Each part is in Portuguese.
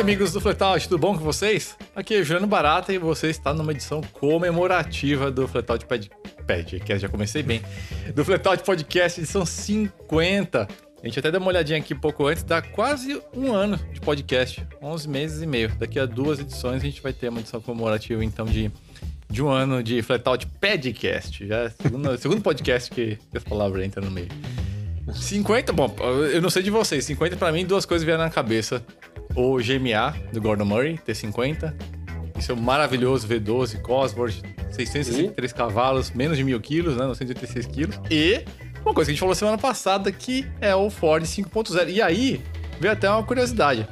amigos do Fletout, tudo bom com vocês? Aqui é Juliano Barata e você está numa edição comemorativa do Fletout Pad... Podcast, já comecei bem. Do Fletout Podcast, edição 50. A gente até deu uma olhadinha aqui pouco antes, dá quase um ano de podcast, 11 meses e meio. Daqui a duas edições a gente vai ter uma edição comemorativa, então, de, de um ano de Fletout Podcast. Já é segundo, segundo podcast que, essa palavra entra no meio. 50, bom, eu não sei de vocês, 50 pra mim, duas coisas vieram na cabeça. O GMA do Gordon Murray, T50. Isso é um maravilhoso V12 Cosworth, 663 cavalos, menos de mil quilos, né? 986 quilos. E uma coisa que a gente falou semana passada que é o Ford 5.0. E aí, veio até uma curiosidade.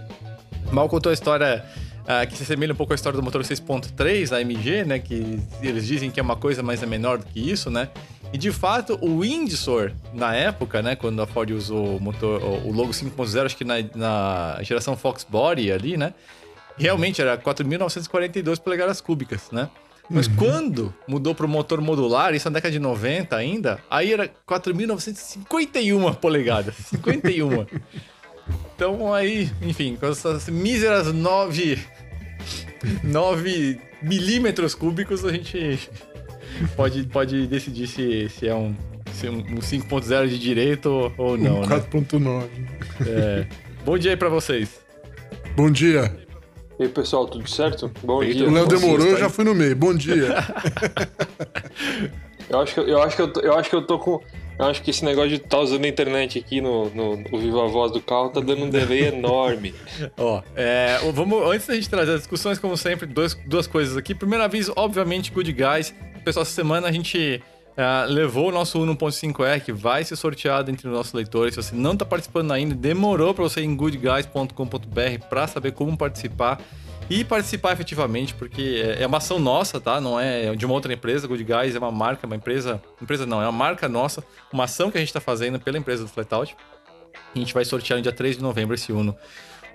Mal contou a história uh, que se assemelha um pouco à história do motor 6.3 da AMG, né? Que eles dizem que é uma coisa, mas é menor do que isso, né? E de fato, o Windsor, na época, né, quando a Ford usou o motor, o logo 5.0, acho que na, na geração Fox Body ali, né, realmente era 4.942 polegadas cúbicas, né? Mas uhum. quando mudou para o motor modular, isso na década de 90 ainda, aí era 4.951 polegadas. 51. então aí, enfim, com essas míseras 9, 9 milímetros cúbicos, a gente pode, pode decidir se, se é um, se um 5.0 de direito ou não. Um 4.9. Né? É. Bom dia aí pra vocês. Bom dia. E aí, pessoal, tudo certo? Bom Eita, dia. O Léo demorou, eu já fui no meio. Bom dia. eu, acho que, eu, acho que eu, eu acho que eu tô com. Eu acho que esse negócio de estar tá usando a internet aqui no, no, no Viva Voz do carro tá dando um delay enorme. Ó, é, vamos, antes da gente trazer as discussões, como sempre, dois, duas coisas aqui. Primeiro aviso, obviamente, Good Guys pessoal, essa semana a gente uh, levou o nosso 1.5R, que vai ser sorteado entre os nossos leitores. Se você não está participando ainda, demorou para você ir em goodguys.com.br para saber como participar e participar efetivamente, porque é, é uma ação nossa, tá? Não é de uma outra empresa. Good Guys é uma marca, uma empresa. Empresa não, é uma marca nossa, uma ação que a gente está fazendo pela empresa do Flatout. A gente vai sortear no dia 3 de novembro esse Uno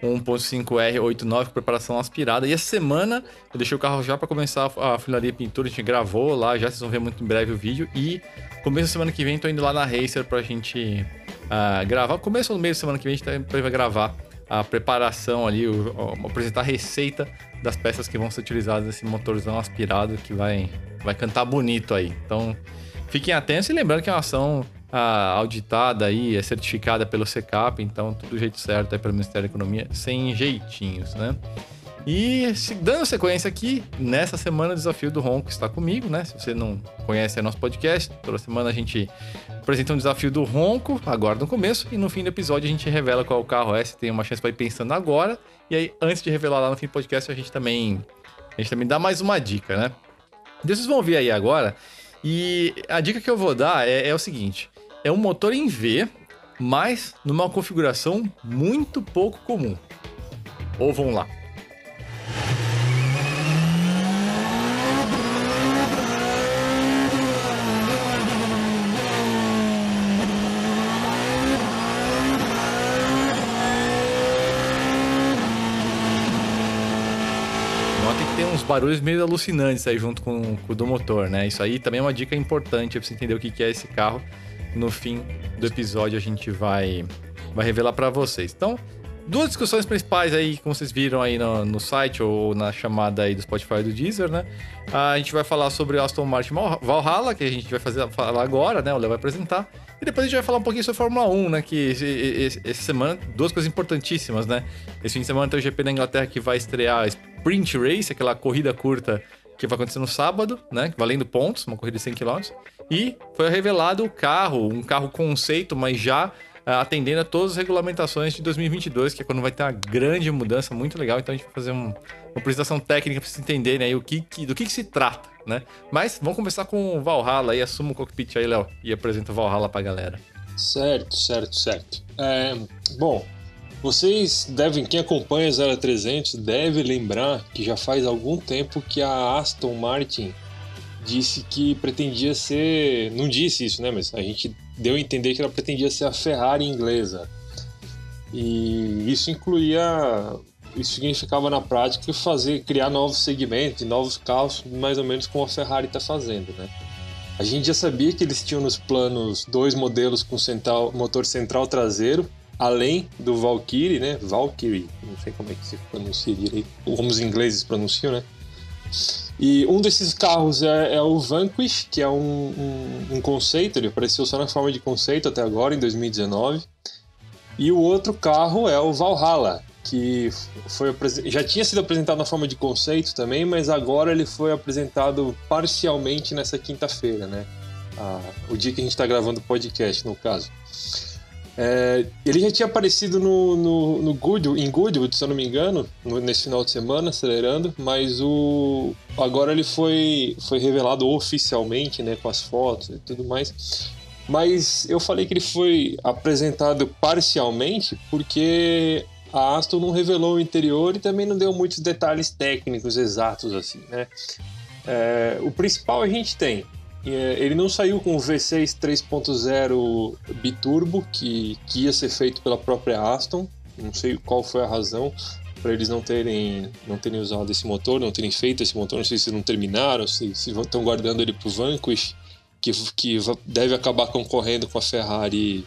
1.5R89 preparação aspirada. E essa semana eu deixei o carro já para começar a funilaria e pintura. A gente gravou lá, já vocês vão ver muito em breve o vídeo. E começo da semana que vem tô indo lá na Racer pra gente uh, gravar. Começo ou no meio da semana que vem a gente tá, vai gravar a preparação ali, o, o, apresentar a receita das peças que vão ser utilizadas nesse motorzão aspirado que vai, vai cantar bonito aí. Então fiquem atentos e lembrando que é uma ação auditada aí, é certificada pelo SECAP, então tudo do jeito certo aí pelo Ministério da Economia, sem jeitinhos, né? E se, dando sequência aqui, nessa semana o desafio do Ronco está comigo, né? Se você não conhece é nosso podcast, toda semana a gente apresenta um desafio do Ronco, agora no começo, e no fim do episódio a gente revela qual carro é, se tem uma chance para ir pensando agora. E aí, antes de revelar lá no fim do podcast, a gente também, a gente também dá mais uma dica, né? Então, vocês vão ver aí agora. E a dica que eu vou dar é, é o seguinte: é um motor em V, mas numa configuração muito pouco comum. Ou vamos lá. Uns barulhos meio alucinantes aí junto com, com o do motor, né? Isso aí também é uma dica importante para você entender o que é esse carro no fim do episódio a gente vai, vai revelar para vocês. Então, duas discussões principais aí, como vocês viram aí no, no site ou na chamada aí do Spotify do Deezer, né? A gente vai falar sobre Aston Martin Valhalla, que a gente vai fazer, falar agora, né? O Léo vai apresentar. E depois a gente vai falar um pouquinho sobre Fórmula 1, né? Que essa semana, duas coisas importantíssimas, né? Esse fim de semana tem o GP da Inglaterra que vai estrear a Sprint Race, aquela corrida curta que vai acontecer no sábado, né? Valendo pontos, uma corrida de 100 km. E foi revelado o carro, um carro conceito, mas já uh, atendendo a todas as regulamentações de 2022, que é quando vai ter uma grande mudança muito legal. Então a gente vai fazer um, uma apresentação técnica para vocês entenderem aí o que, que, do que, que, se trata, né? Mas vamos começar com o Valhalla aí, assuma o cockpit aí, Léo, e apresenta o Valhalla para a galera. Certo, certo, certo. É, bom, vocês devem, quem acompanha a 0300 deve lembrar que já faz algum tempo que a Aston Martin disse que pretendia ser. Não disse isso, né? Mas a gente deu a entender que ela pretendia ser a Ferrari inglesa. E isso incluía. Isso significava na prática fazer, criar novos segmentos, novos carros, mais ou menos como a Ferrari está fazendo, né? A gente já sabia que eles tinham nos planos dois modelos com central, motor central traseiro, além do Valkyrie, né? Valkyrie, não sei como é que se pronuncia direito, como os ingleses pronunciam, né? E um desses carros é, é o Vanquish, que é um, um, um, conceito, ele apareceu só na forma de conceito até agora, em 2019. E o outro carro é o Valhalla, que foi já tinha sido apresentado na forma de conceito também, mas agora ele foi apresentado parcialmente nessa quinta-feira, né? Ah, o dia que a gente está gravando o podcast, no caso. É, ele já tinha aparecido no, no, no Goodwood, em Goodwood, se eu não me engano, no, nesse final de semana, acelerando, mas o agora ele foi, foi revelado oficialmente, né, com as fotos e tudo mais. Mas eu falei que ele foi apresentado parcialmente porque a Aston não revelou o interior e também não deu muitos detalhes técnicos exatos assim, né? É, o principal a gente tem ele não saiu com o V6 3.0 biturbo, que, que ia ser feito pela própria Aston. Não sei qual foi a razão para eles não terem, não terem usado esse motor, não terem feito esse motor. Não sei se não terminaram, se, se estão guardando ele para o Vanquish, que, que deve acabar concorrendo com a Ferrari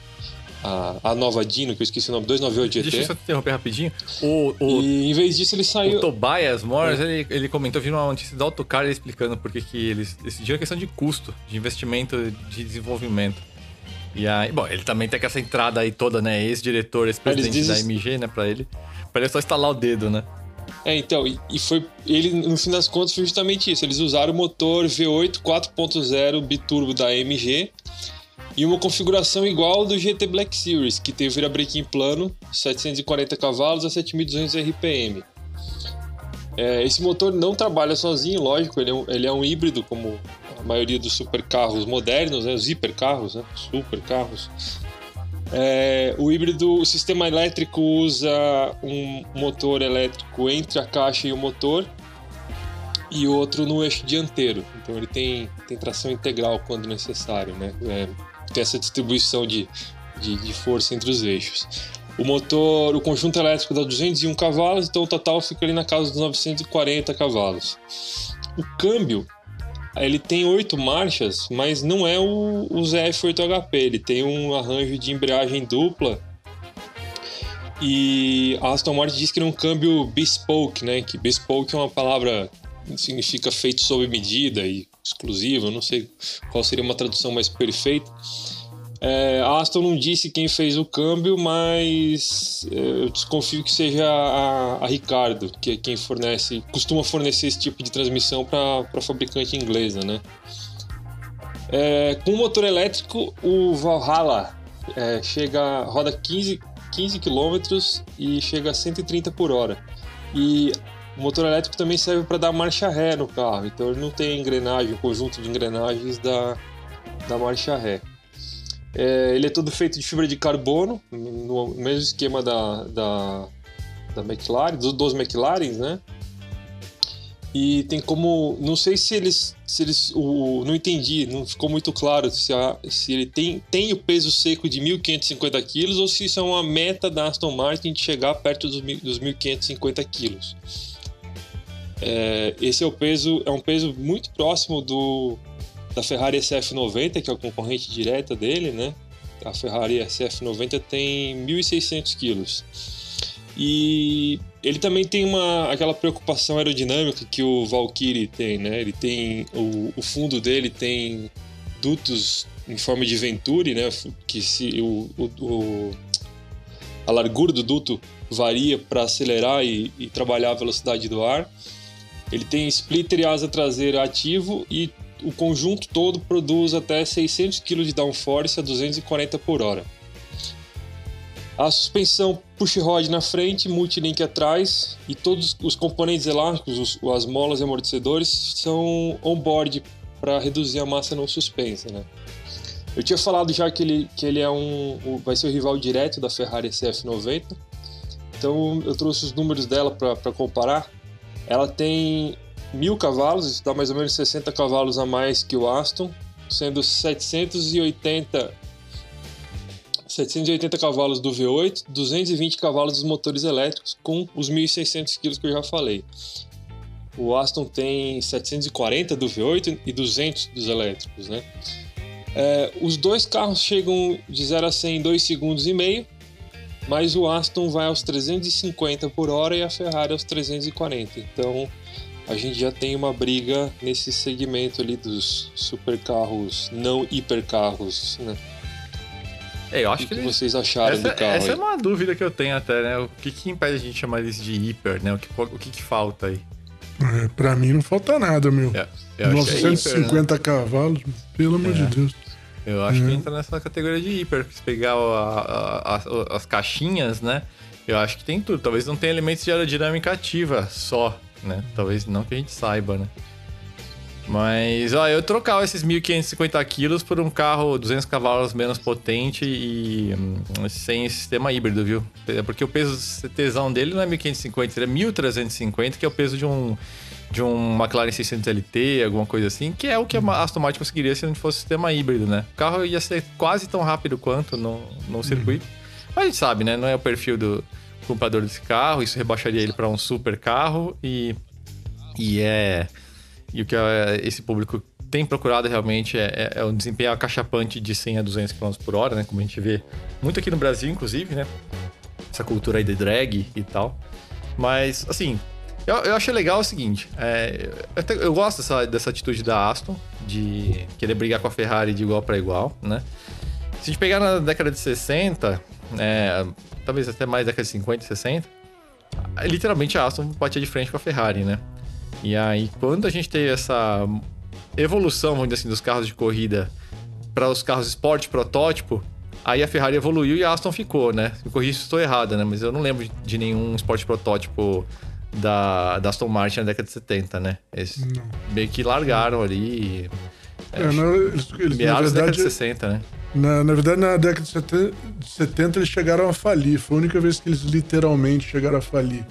a, a nova Dino, que eu esqueci o nome, 298 GT. Deixa eu só te interromper rapidinho. O, o, e em vez disso ele saiu... O Tobias Morris, é. ele, ele comentou, vindo uma notícia da Autocar explicando por que eles decidiram a questão de custo, de investimento, de desenvolvimento. E aí, bom, ele também tem essa entrada aí toda, né? Ex-diretor, ex-presidente da MG, né, pra ele. Pra ele só instalar o dedo, né? É, então, e, e, foi. Ele, no fim das contas, foi justamente isso. Eles usaram o motor V8 4.0 biturbo da AMG e uma configuração igual do GT Black Series, que tem o virabrequim plano, 740 cavalos a 7.200 RPM. É, esse motor não trabalha sozinho, lógico, ele é, um, ele é um híbrido, como a maioria dos supercarros modernos, né, os hipercarros, né, supercarros. É, o híbrido, o sistema elétrico usa um motor elétrico entre a caixa e o motor e outro no eixo dianteiro. Então ele tem, tem tração integral quando necessário, né? É, tem essa distribuição de, de, de, força entre os eixos. O motor, o conjunto elétrico dá 201 cavalos, então o total fica ali na casa dos 940 cavalos. O câmbio, ele tem oito marchas, mas não é o, o ZF8HP, ele tem um arranjo de embreagem dupla. E a Aston Martin diz que é um câmbio bespoke, né? Que bespoke é uma palavra que significa feito sob medida e exclusiva, não sei qual seria uma tradução mais perfeita. É, Aston não disse quem fez o câmbio, mas é, eu desconfio que seja a, a, Ricardo, que é quem fornece, costuma fornecer esse tipo de transmissão para a fabricante inglesa, né? É, com o motor elétrico, o Valhalla é, chega, roda 15, 15 km e chega a 130 por hora. E o motor elétrico também serve para dar marcha ré no carro, então ele não tem engrenagem, o conjunto de engrenagens da, da marcha ré. É, ele é todo feito de fibra de carbono, no mesmo esquema da, da, da McLaren, dos, dos McLarens, né? E tem como. Não sei se eles. Se eles o, não entendi, não ficou muito claro se, a, se ele tem, tem o peso seco de 1.550 kg ou se isso é uma meta da Aston Martin de chegar perto dos, dos 1.550 kg. É, esse é o peso, é um peso muito próximo do da Ferrari SF90, que é a concorrente direta dele, né? A Ferrari SF90 tem 1.600 quilos. E ele também tem uma, aquela preocupação aerodinâmica que o Valkyrie tem, né? Ele tem o, o fundo dele tem dutos em forma de Venturi, né? Que se o, o, o a largura do duto varia para acelerar e, e trabalhar a velocidade do ar. Ele tem splitter e asa traseira ativo e o conjunto todo produz até 600 kg de downforce a 240 por hora. A suspensão push-rod na frente, multilink atrás e todos os componentes elásticos, as molas e amortecedores são on-board para reduzir a massa não suspensa. Né? Eu tinha falado já que ele, que ele é um, vai ser o rival direto da Ferrari SF90, então eu trouxe os números dela para comparar. Ela tem mil cavalos, isso dá mais ou menos 60 cavalos a mais que o Aston, sendo 780 780 cavalos do V8, 220 cavalos dos motores elétricos, com os 1.600 kg que eu já falei. O Aston tem 740 do V8 e 200 dos elétricos, né? É, os dois carros chegam de 0 a 100 em 2 segundos e meio, mas o Aston vai aos 350 por hora e a Ferrari aos 340. Então a gente já tem uma briga nesse segmento ali dos supercarros, não hipercarros, né? É, eu acho o que, que, eles... vocês acharam essa, do carro? Essa é aí? uma dúvida que eu tenho até, né? O que, que impede a gente chamar eles de hiper, né? O que, o que, que falta aí? É, pra mim não falta nada, meu. É, eu acho que é hiper, né? 950 cavalos, pelo amor É. de Deus. Eu acho que Uhum. entra nessa categoria de hiper. Se pegar a- a- a- as caixinhas, né? Eu acho que tem tudo. Talvez não tenha elementos de aerodinâmica ativa só, né? Talvez não que a gente saiba, né? Mas, ó, eu trocava esses 1.550 quilos por um carro 200 cavalos menos potente e hum, sem sistema híbrido, viu? É Porque o peso CTzão dele não é 1.550, seria 1.350, que é o peso de um, de um McLaren 600 LT, alguma coisa assim, que é o que a Aston Martin conseguiria se não fosse sistema híbrido, né? O carro ia ser quase tão rápido quanto no, no circuito. Mas a gente sabe, né? Não é o perfil do comprador desse carro, isso rebaixaria ele para um super carro e, e é. E o que é, esse público tem procurado realmente é, é, é um desempenho acachapante de 100 a 200 km por hora, né? Como a gente vê muito aqui no Brasil, inclusive, né? Essa cultura aí de drag e tal. Mas, assim, eu, eu achei legal o seguinte: é, eu, eu gosto dessa, dessa atitude da Aston de querer brigar com a Ferrari de igual para igual, né? Se a gente pegar na década de 60, é, talvez até mais década de 50, 60, literalmente a Aston batia de frente com a Ferrari, né? E aí, quando a gente teve essa evolução, vamos dizer assim, dos carros de corrida para os carros esporte protótipo, aí a Ferrari evoluiu e a Aston ficou, né? Me corrija se estou errada, né? Mas eu não lembro de nenhum esporte protótipo da, da Aston Martin na década de 70, né? Eles Não. meio que largaram ali. É, na, eles, eles, na, meados da década de verdade, 60, né? na, na verdade, na década de 70, de 70 eles chegaram a falir. Foi a única vez que eles literalmente chegaram a falir.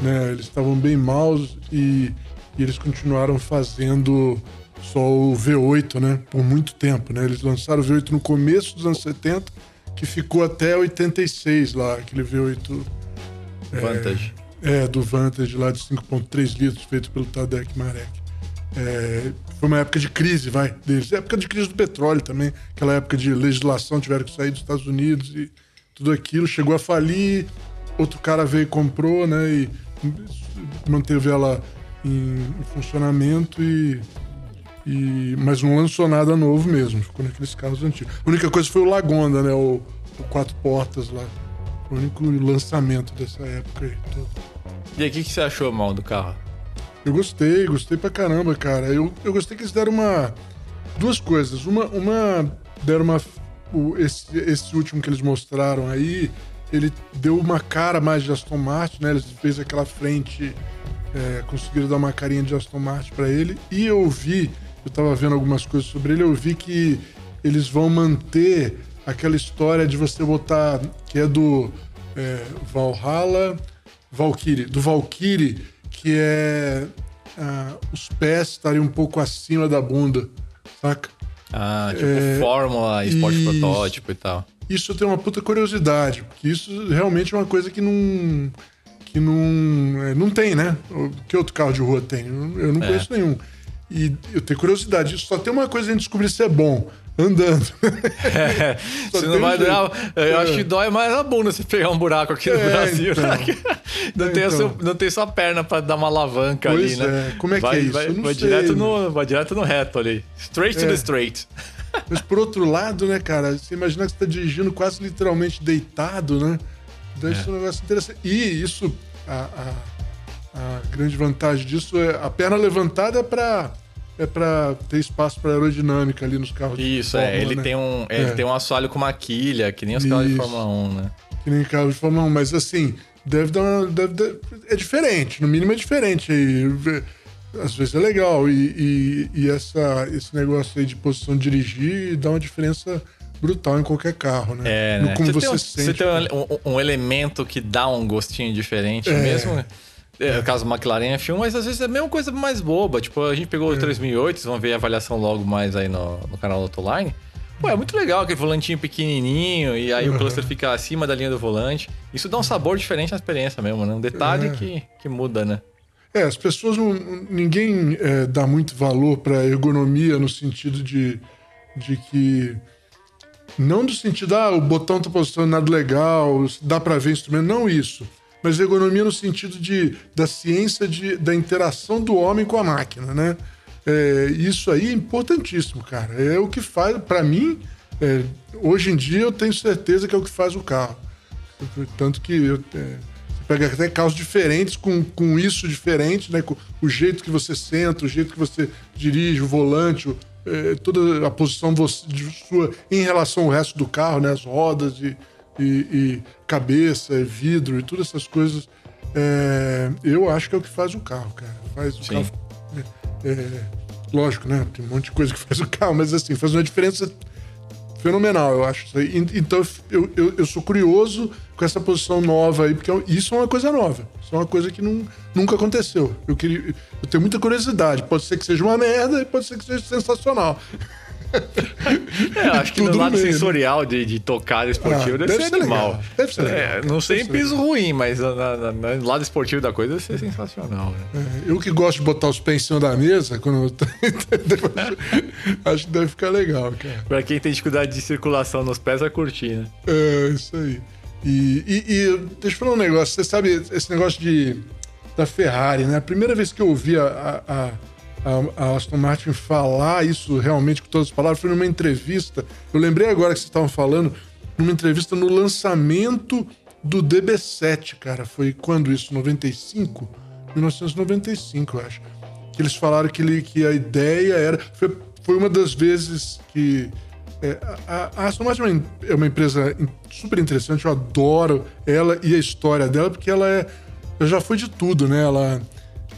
Né? Eles estavam bem maus e, e eles continuaram fazendo só o V8, né? Por muito tempo, né? Eles lançaram o V8 no começo dos anos 70, que ficou até 86 lá, aquele V8 Vantage. É, do Vantage lá de 5.3 litros, feito pelo Tadek Marek. É, foi uma época de crise, vai, deles. Época de crise do petróleo também. Aquela época de legislação, tiveram que sair dos Estados Unidos e tudo aquilo. Chegou a falir, outro cara veio e comprou, né? E manteve ela em, em funcionamento e, e... Mas não lançou nada novo mesmo, ficou naqueles carros antigos. A única coisa foi o Lagonda, né? O, o quatro portas lá. O único lançamento dessa época aí. toda. E aí, o que, que você achou, mal, do carro? Eu gostei, gostei pra caramba, cara. Eu, eu gostei que eles deram uma. Duas coisas. Uma. uma deram uma. o- esse, esse último que eles mostraram aí, ele deu uma cara mais de Aston Martin, né? Eles fez aquela frente. é, conseguiram dar uma carinha de Aston Martin pra ele. E eu vi, eu tava vendo algumas coisas sobre ele, eu vi que eles vão manter aquela história de você botar. que é do é, Valhalla. Valkyrie, do Valkyrie, que é ah, os pés estarem um pouco acima da bunda, saca? Ah, tipo É, Fórmula, esporte isso. protótipo e tal. Isso eu tenho uma puta curiosidade, porque isso realmente é uma coisa que não. que não. é, não tem, né? Que outro carro de rua tem? Eu eu não É. conheço nenhum. E eu tenho curiosidade. Só tem uma coisa a gente descobrir se é bom. Andando. Só Você não tem vai jeito. durar. Eu É. acho que dói mais a bunda se pegar um buraco aqui no É, Brasil. então. né? Não, tem a Então. seu- não tem sua perna pra dar uma alavanca Pois ali, né? é. Como é que vai, é isso? Vai, vai direto no, vai direto no reto ali. Straight to É. the straight. Mas por outro lado, né, cara, você imagina que você tá dirigindo quase literalmente deitado, né? Deve É. ser um negócio interessante. E isso, a, a, a grande vantagem disso é a perna levantada é pra, é pra ter espaço pra aerodinâmica ali nos carros. de Isso, é. Fórmula, Ele, né? tem um, ele É. tem um assoalho com uma quilha, que nem os carros de Isso. Fórmula 1, né? Que nem carro de Fórmula 1, mas assim, deve dar uma. Deve dar- é diferente, no mínimo é diferente aí. Às vezes é legal. E, e, e essa, esse negócio aí de posição de dirigir dá uma diferença brutal em qualquer carro, né? É, No né? como você, você, tem, um, sente. você tem um- um elemento que dá um gostinho diferente, É. mesmo. É, o caso McLaren F1, mas às vezes é a mesma coisa mais boba. Tipo, a gente pegou o É. 3008, vocês vão ver a avaliação logo mais aí no, no canal do Autoline. Pô, é muito legal aquele volantinho pequenininho e aí o Uhum. cluster fica acima da linha do volante. Isso dá um sabor diferente na experiência mesmo, né? Um detalhe É. que, que muda, né? É, as pessoas não. Ninguém é, dá muito valor para ergonomia no sentido de, de que Não do sentido, ah, o botão tá posicionado legal, dá para ver instrumento, não isso. Mas ergonomia no sentido de, da ciência de, da interação do homem com a máquina, né? É, isso aí é importantíssimo, cara. É o que faz, para mim, é, hoje em dia eu tenho certeza que é o que faz o carro. Tanto que eu, é, pega até carros diferentes com, com isso diferente, né? Com o jeito que você senta, o jeito que você dirige, o volante, o, é, toda a posição de sua em relação ao resto do carro, né? As rodas e, e, e cabeça, vidro e todas essas coisas. É, eu acho que é o que faz o carro, cara. Faz o Sim. carro. É, é, lógico, né? Tem um monte de coisa que faz o carro, mas assim, faz uma diferença fenomenal, eu acho. Então eu, eu, eu, sou curioso com essa posição nova aí, porque isso é uma coisa nova. Isso é uma coisa que não, nunca aconteceu. Eu, queria, eu tenho muita curiosidade. Pode ser que seja uma merda e pode ser que seja sensacional. É, acho que no lado meio, sensorial de, de tocar esportivo ah, deve, deve, ser, animal. Deve ser. É, não sei em piso legal. ruim, mas no lado esportivo da coisa deve ser sensacional. Né? É, eu que gosto de botar os pés em cima da mesa, quando eu... acho que deve ficar legal, cara. Pra quem tem dificuldade de circulação nos pés, vai curtir, né? É, isso aí. E, e, e deixa eu falar um negócio. Você sabe esse negócio de, da Ferrari, né? A primeira vez que eu ouvi a, a a, a Aston Martin falar isso realmente com todas as palavras foi numa entrevista. Eu lembrei agora que vocês estavam falando, numa entrevista no lançamento do DB7, cara. Foi quando isso? 95? 1995, eu acho. Que eles falaram que, ele, que a ideia era. Foi, foi uma das vezes que. É, a, a Aston Martin é uma empresa super interessante, eu adoro ela e a história dela, porque ela é. Ela já foi de tudo, né? Ela,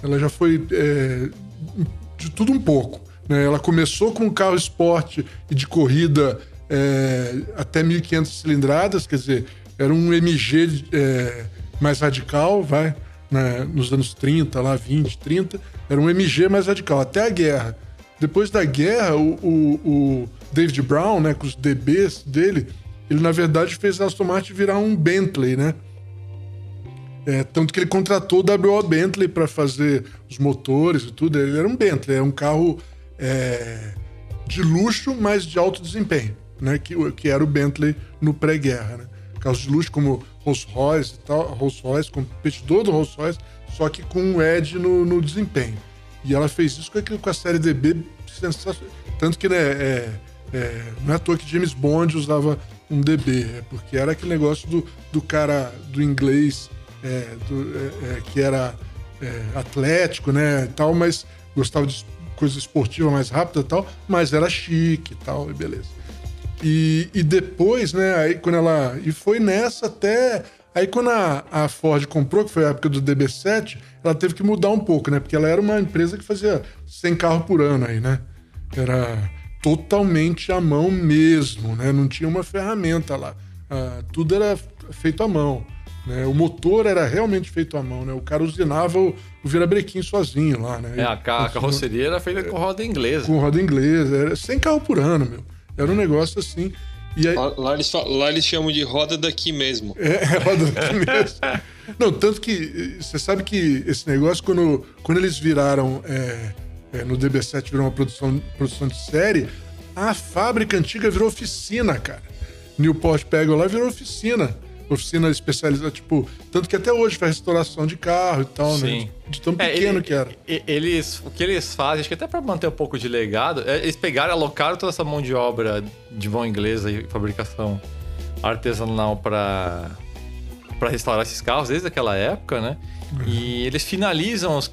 ela já foi é, de tudo um pouco. Né? Ela começou com um carro esporte e de corrida é, até 1.500 cilindradas, quer dizer, era um MG é, mais radical, vai, né? nos anos 30, lá 20, 30, era um MG mais radical, até a guerra. Depois da guerra, o, o, o David Brown, né, com os DBs dele, ele na verdade fez a Aston Martin virar um Bentley, né? É, tanto que ele contratou o W.O. Bentley para fazer os motores e tudo. Ele era um Bentley, é um carro é, de luxo, mas de alto desempenho, né? Que, que era o Bentley no pré-guerra, né? Carros de luxo como Rolls Royce e tal, Rolls Royce, competidor do Rolls Royce, só que com um edge no, no desempenho. E ela fez isso com, com a série DB sensacional. Tanto que, né, é, é, não é à toa que James Bond usava um DB, é porque era aquele negócio do, do cara do inglês é, do, é, é, que era é, atlético, né, tal, mas gostava de coisa esportiva mais rápida e tal, mas era chique e tal, e beleza. E, e depois, né, aí quando ela... E foi nessa até... Aí quando a, a Ford comprou, que foi a época do DB7, ela teve que mudar um pouco, né? Porque ela era uma empresa que fazia 100 carros por ano aí, né? Era totalmente à mão mesmo, né? Não tinha uma ferramenta lá. Ah, tudo era feito à mão. Né? O motor era realmente feito à mão, né? O cara usinava o, o virabrequim sozinho lá, né? É, a, ca a carroceria era feita com roda inglesa. Com roda inglesa, era 100 carro por ano, meu. Era um negócio assim. E aí... lá, eles, lá eles chamam de roda daqui mesmo. É, é roda daqui mesmo. Não, tanto que você sabe que esse negócio, quando, quando eles viraram é, é, no DB7, virou uma produção, produção de série, a fábrica antiga virou oficina, cara. Newport pega lá virou oficina oficina especializada, tipo, tanto que até hoje faz restauração de carro e tal, né? Sim. né? De, tão é, pequeno ele, que era. Eles, o que eles fazem, acho que até para manter um pouco de legado, é, eles pegaram, alocaram toda essa mão de obra de mão inglesa e fabricação artesanal para para restaurar esses carros desde aquela época, né? Uhum. E eles finalizam os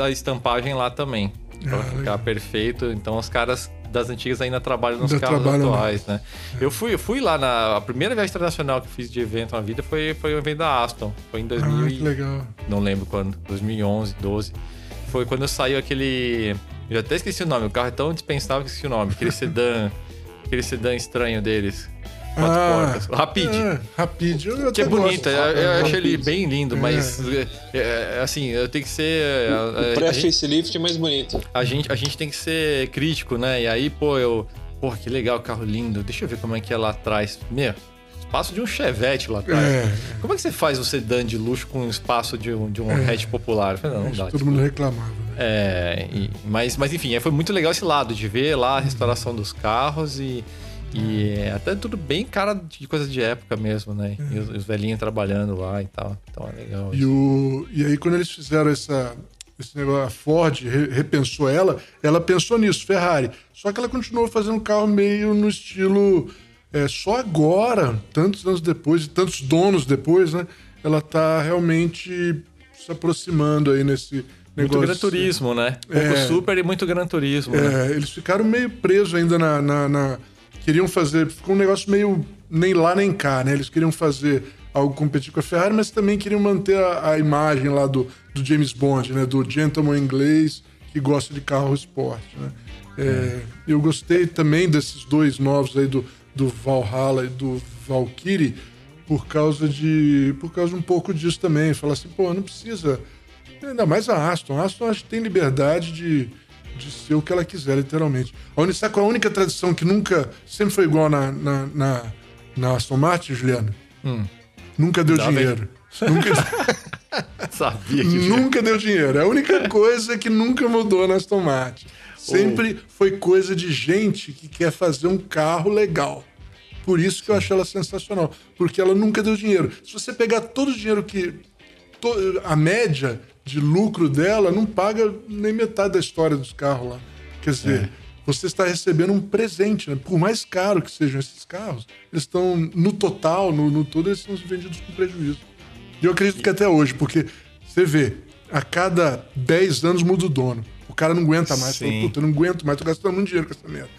a estampagem lá também. Pra ah, ficar legal. perfeito. Então os caras das antigas ainda trabalham nos ainda carros atuais, né? É. Eu fui, fui lá na a primeira viagem internacional que eu fiz de evento na vida foi foi um evento da Aston, foi em 2000 ah, que legal. não lembro quando, 2011, 12. Foi quando saiu aquele, eu já até esqueci o nome, o carro é tão dispensável que esqueci o nome, aquele sedã, aquele sedã estranho deles. Quatro ah, portas. Rapid. É, Rapid. Eu que é bonita. Eu, eu achei ele bem lindo, é. mas é, é, assim, eu tenho que ser. O pré-facelift é mais bonito. A gente, a gente tem que ser crítico, né? E aí, pô, eu. Porra, que legal, carro lindo. Deixa eu ver como é que é lá atrás. Meu, espaço de um Chevette lá atrás. É. Como é que você faz um sedã de luxo com o espaço de um, de um é. hatch popular? Falei, não, não dá. Todo tipo... mundo reclamava. Né? É, e, mas, mas enfim, foi muito legal esse lado de ver lá a restauração dos carros e E é até tudo bem cara de coisa de época mesmo, né? E os, os velhinhos trabalhando lá e tal. Então é legal. E, isso. o, e aí, quando eles fizeram essa, esse negócio, a Ford re- repensou ela, ela pensou nisso, Ferrari. Só que ela continuou fazendo um carro meio no estilo. É, só agora, tantos anos depois, e tantos donos depois, né? Ela tá realmente se aproximando aí nesse Muito negócio. Gran Turismo, né? Pouco É. super e muito Gran Turismo, né? É, eles ficaram meio presos ainda na, na- na- Queriam fazer. Ficou um negócio meio nem lá nem cá, né? Eles queriam fazer algo competir com a Ferrari, mas também queriam manter a, a imagem lá do, do James Bond, né? Do gentleman inglês que gosta de carro esporte, né? É, Eu gostei também desses dois novos aí do, do Valhalla e do Valkyrie por causa de por causa um pouco disso também. Falar assim, pô, não precisa Ainda mais a Aston. A Aston acho que tem liberdade de, de ser o que ela quiser, literalmente. A Unisaco é a única tradição que nunca. sempre foi igual na, na, na, na Aston Martin, Juliano. Nunca deu Hum. Tá bem. dinheiro. Nunca, Sabia que nunca deu dinheiro. É a única coisa que nunca mudou na Aston Martin. Sempre foi coisa de gente que quer fazer um carro legal. Por isso que eu acho ela sensacional. Porque ela nunca deu dinheiro. Se você pegar todo o dinheiro que. to- a média de lucro dela não paga nem metade da história dos carros lá. Quer dizer, você está recebendo um presente, né? Por mais caro que sejam esses carros, eles estão, no total, no, no todo, eles são vendidos com prejuízo. E eu acredito que até hoje, porque você vê, a cada 10 anos muda o dono. O cara não aguenta mais. Sim. Fala, Puta, eu não aguento mais, tô gastando muito dinheiro com essa merda.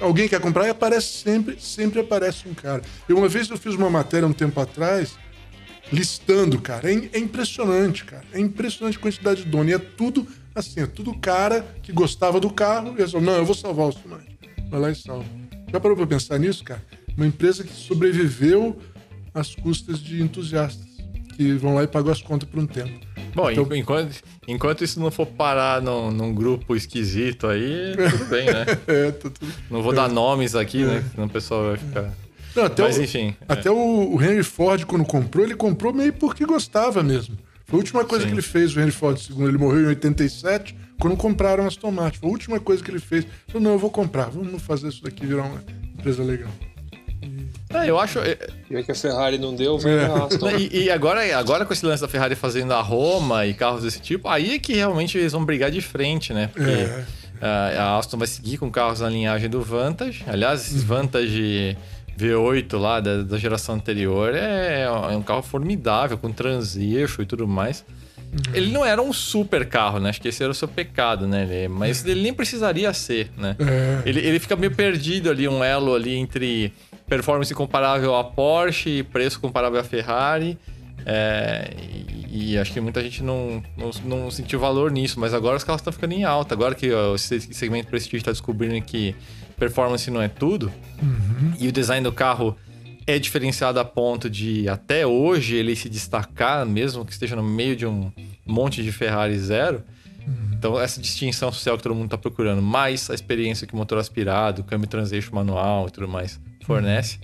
Alguém quer comprar e aparece sempre, sempre aparece um cara. Eu uma vez eu fiz uma matéria um tempo atrás, listando, cara. É, é impressionante, cara. É impressionante a quantidade de dono. E é tudo assim, é tudo cara que gostava do carro e falam, não, eu vou salvar o Sumante. Vai lá e salva. Já parou pra pensar nisso, cara? Uma empresa que sobreviveu às custas de entusiastas que vão lá e pagam as contas por um tempo. Bom, Então- en- enquanto, enquanto isso não for parar num, num grupo esquisito aí, tudo bem, né? É, tá tudo. Não vou dar nomes aqui, né? Senão o pessoal vai ficar. Não, até Mas o- enfim. é. Até o o Henry Ford, quando comprou, ele comprou meio porque gostava mesmo. Foi a última coisa Sim. que ele fez, o Henry Ford II. Ele morreu em 87, quando compraram as tomates. Foi a última coisa que ele fez. Ele Falou, não, eu vou comprar, vamos fazer isso daqui virar uma empresa legal. É, eu acho. é, Já que a Ferrari não deu, vem É. a Aston. E, e agora, agora com esse lance da Ferrari fazendo a Roma e carros desse tipo, aí é que realmente eles vão brigar de frente, né? Porque É. a, a Aston vai seguir com carros na linhagem do Vantage. Aliás, esses Vantage V8 lá da, da geração anterior é, é um carro formidável, com transeixo e tudo mais. Ele não era um super carro, né? Acho que esse era o seu pecado, né? Ele- mas ele nem precisaria ser, né? É. Ele, ele fica meio perdido ali, um elo ali entre performance comparável à Porsche e preço comparável à Ferrari. É, e, e acho que muita gente não, não, não sentiu valor nisso, mas agora os carros estão ficando em alta. Agora que ó, esse segmento prestígio está descobrindo que performance não é tudo, e o design do carro é diferenciado a ponto de até hoje ele se destacar, mesmo que esteja no meio de um monte de Ferrari zero. Então, essa distinção social que todo mundo está procurando, mais a experiência que o motor aspirado, câmbio transeixo manual e tudo mais fornece.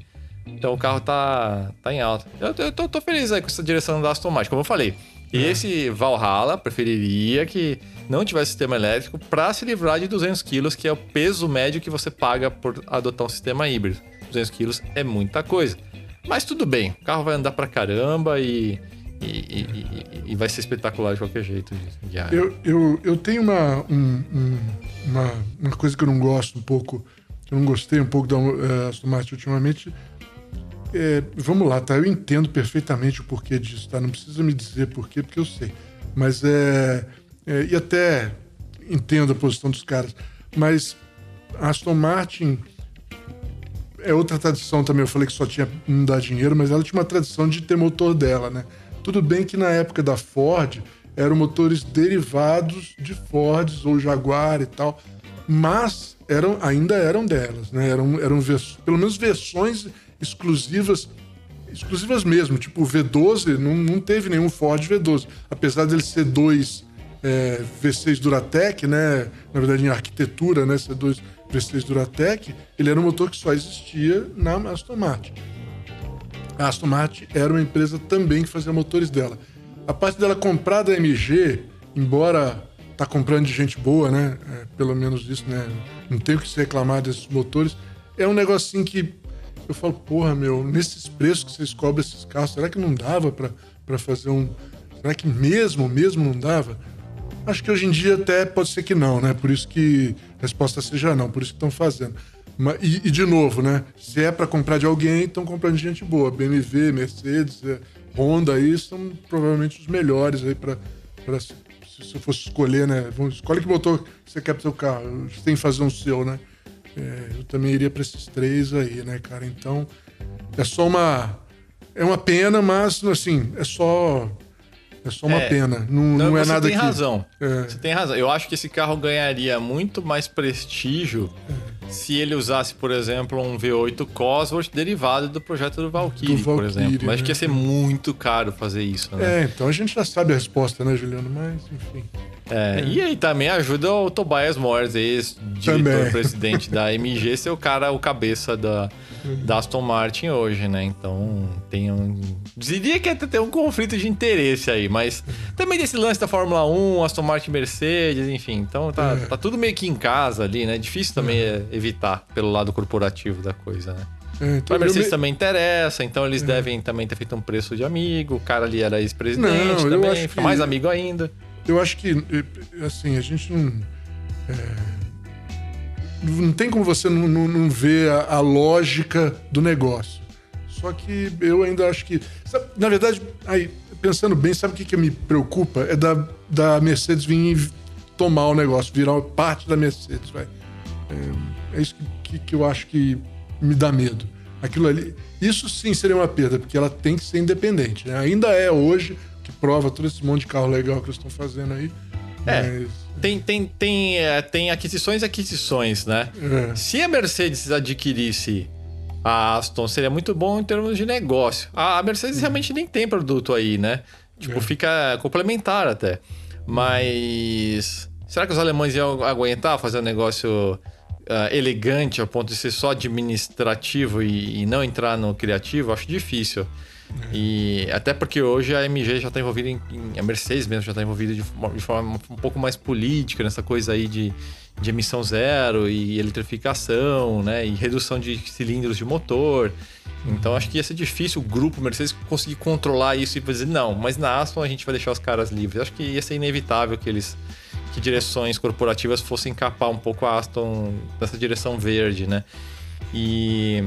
Então, o carro tá, tá em alta. Eu, eu tô, tô feliz aí com essa direção da Aston Martin. Como eu falei, esse Valhalla preferiria que não tivesse sistema elétrico para se livrar de 200 quilos, que é o peso médio que você paga por adotar um sistema híbrido. 200 quilos é muita coisa. Mas tudo bem, o carro vai andar pra caramba e, e, e- e- vai ser espetacular de qualquer jeito. Eu, eu, eu tenho uma, um- um- uma, uma coisa que eu não gosto um pouco, que eu não gostei um pouco da eh, Aston Martin ultimamente. É, vamos lá, tá? Eu entendo perfeitamente o porquê disso, tá? Não precisa me dizer porquê, porque eu sei. Mas é, é. E até entendo a posição dos caras. Mas Aston Martin é outra tradição também. Eu falei que só tinha não dá dinheiro, mas ela tinha uma tradição de ter motor dela, né? Tudo bem que na época da Ford eram motores derivados de Fords ou Jaguar e tal, mas eram, ainda eram delas, né? Eram, eram pelo menos versões exclusivas, exclusivas mesmo. Tipo o V12 não, não teve nenhum Ford V12, apesar dele ser dois é, V6 Duratec, né? Na verdade, em arquitetura, né? Ser dois V6 Duratec, ele era um motor que só existia na Aston Martin. A Aston Martin era uma empresa também que fazia motores dela. A parte dela comprar da MG, embora tá comprando de gente boa, né? É, pelo menos isso, né? Não tem o que se reclamar desses motores. é um negocinho que eu falo, porra, meu, nesses preços que vocês cobram esses carros, será que não dava para fazer um. Será que mesmo, mesmo não dava? Acho que hoje em dia até pode ser que não, né? Por isso que a resposta seja não, por isso que estão fazendo. E, e, de novo, né? Se é para comprar de alguém, estão comprando de gente boa. BMW, Mercedes, é, Honda aí são provavelmente os melhores aí para se, se eu fosse escolher, né? Escolhe que motor você quer pro seu carro. Você tem que fazer um seu, né? É, eu também iria para esses três aí, né, cara? Então, é só uma. É uma pena, mas, assim, é só. É só uma é, pena. Não, não, não é nada que. Você tem razão. É. Você tem razão. Eu acho que esse carro ganharia muito mais prestígio se ele usasse, por exemplo, um V8 Cosworth derivado do projeto do Valkyrie, do Valkyrie por exemplo. Mas acho que ia ser muito caro fazer isso, né? É, então a gente já sabe a resposta, né, Juliano? Mas, enfim. É, e aí também ajuda o Tobias Morris, ex-diretor-presidente da MG, ser o cara, o cabeça da, da Aston Martin hoje, né? Então tem um. Diria que até tem um conflito de interesse aí, mas também desse lance da Fórmula 1, Aston Martin Mercedes, enfim. Então tá, é. tá tudo meio que em casa ali, né? Difícil também é. Evitar pelo lado corporativo da coisa, né? É, então a Mercedes me... também interessa, então eles é. devem também ter feito um preço de amigo. O cara ali era ex-presidente também, que... mais amigo ainda eu acho que, assim, a gente não. É, não tem como você não, não, não ver a, a, lógica do negócio. Só que eu ainda acho que. Sabe, na verdade, aí, pensando bem, sabe o que, que me preocupa? É da, da Mercedes vir tomar o negócio, virar parte da Mercedes, vai. É, é isso que, que, eu acho que me dá medo. Aquilo ali. Isso sim seria uma perda, porque ela tem que ser independente. Né? Ainda é hoje que prova todo esse monte de carro legal que eles estão fazendo aí. É. Mas... Tem, tem, tem, é, tem aquisições e aquisições, né? É. Se a Mercedes adquirisse a Aston, seria muito bom em termos de negócio. A Mercedes uhum. realmente nem tem produto aí, né? Tipo, é. fica complementar até. Mas. Será que os alemães iam aguentar fazer um negócio uh, elegante ao ponto de ser só administrativo e, e não entrar no criativo? Acho difícil. E até porque hoje a MG já está envolvida em, em, A Mercedes mesmo já está envolvida de, de, forma um pouco mais política nessa coisa aí de, de emissão zero e eletrificação, né? E redução de cilindros de motor. Então acho que ia ser difícil o grupo Mercedes conseguir controlar isso e dizer, não, mas na Aston a gente vai deixar os caras livres. Acho que ia ser inevitável que eles. Que direções corporativas fossem capar um pouco a Aston nessa direção verde, né? E.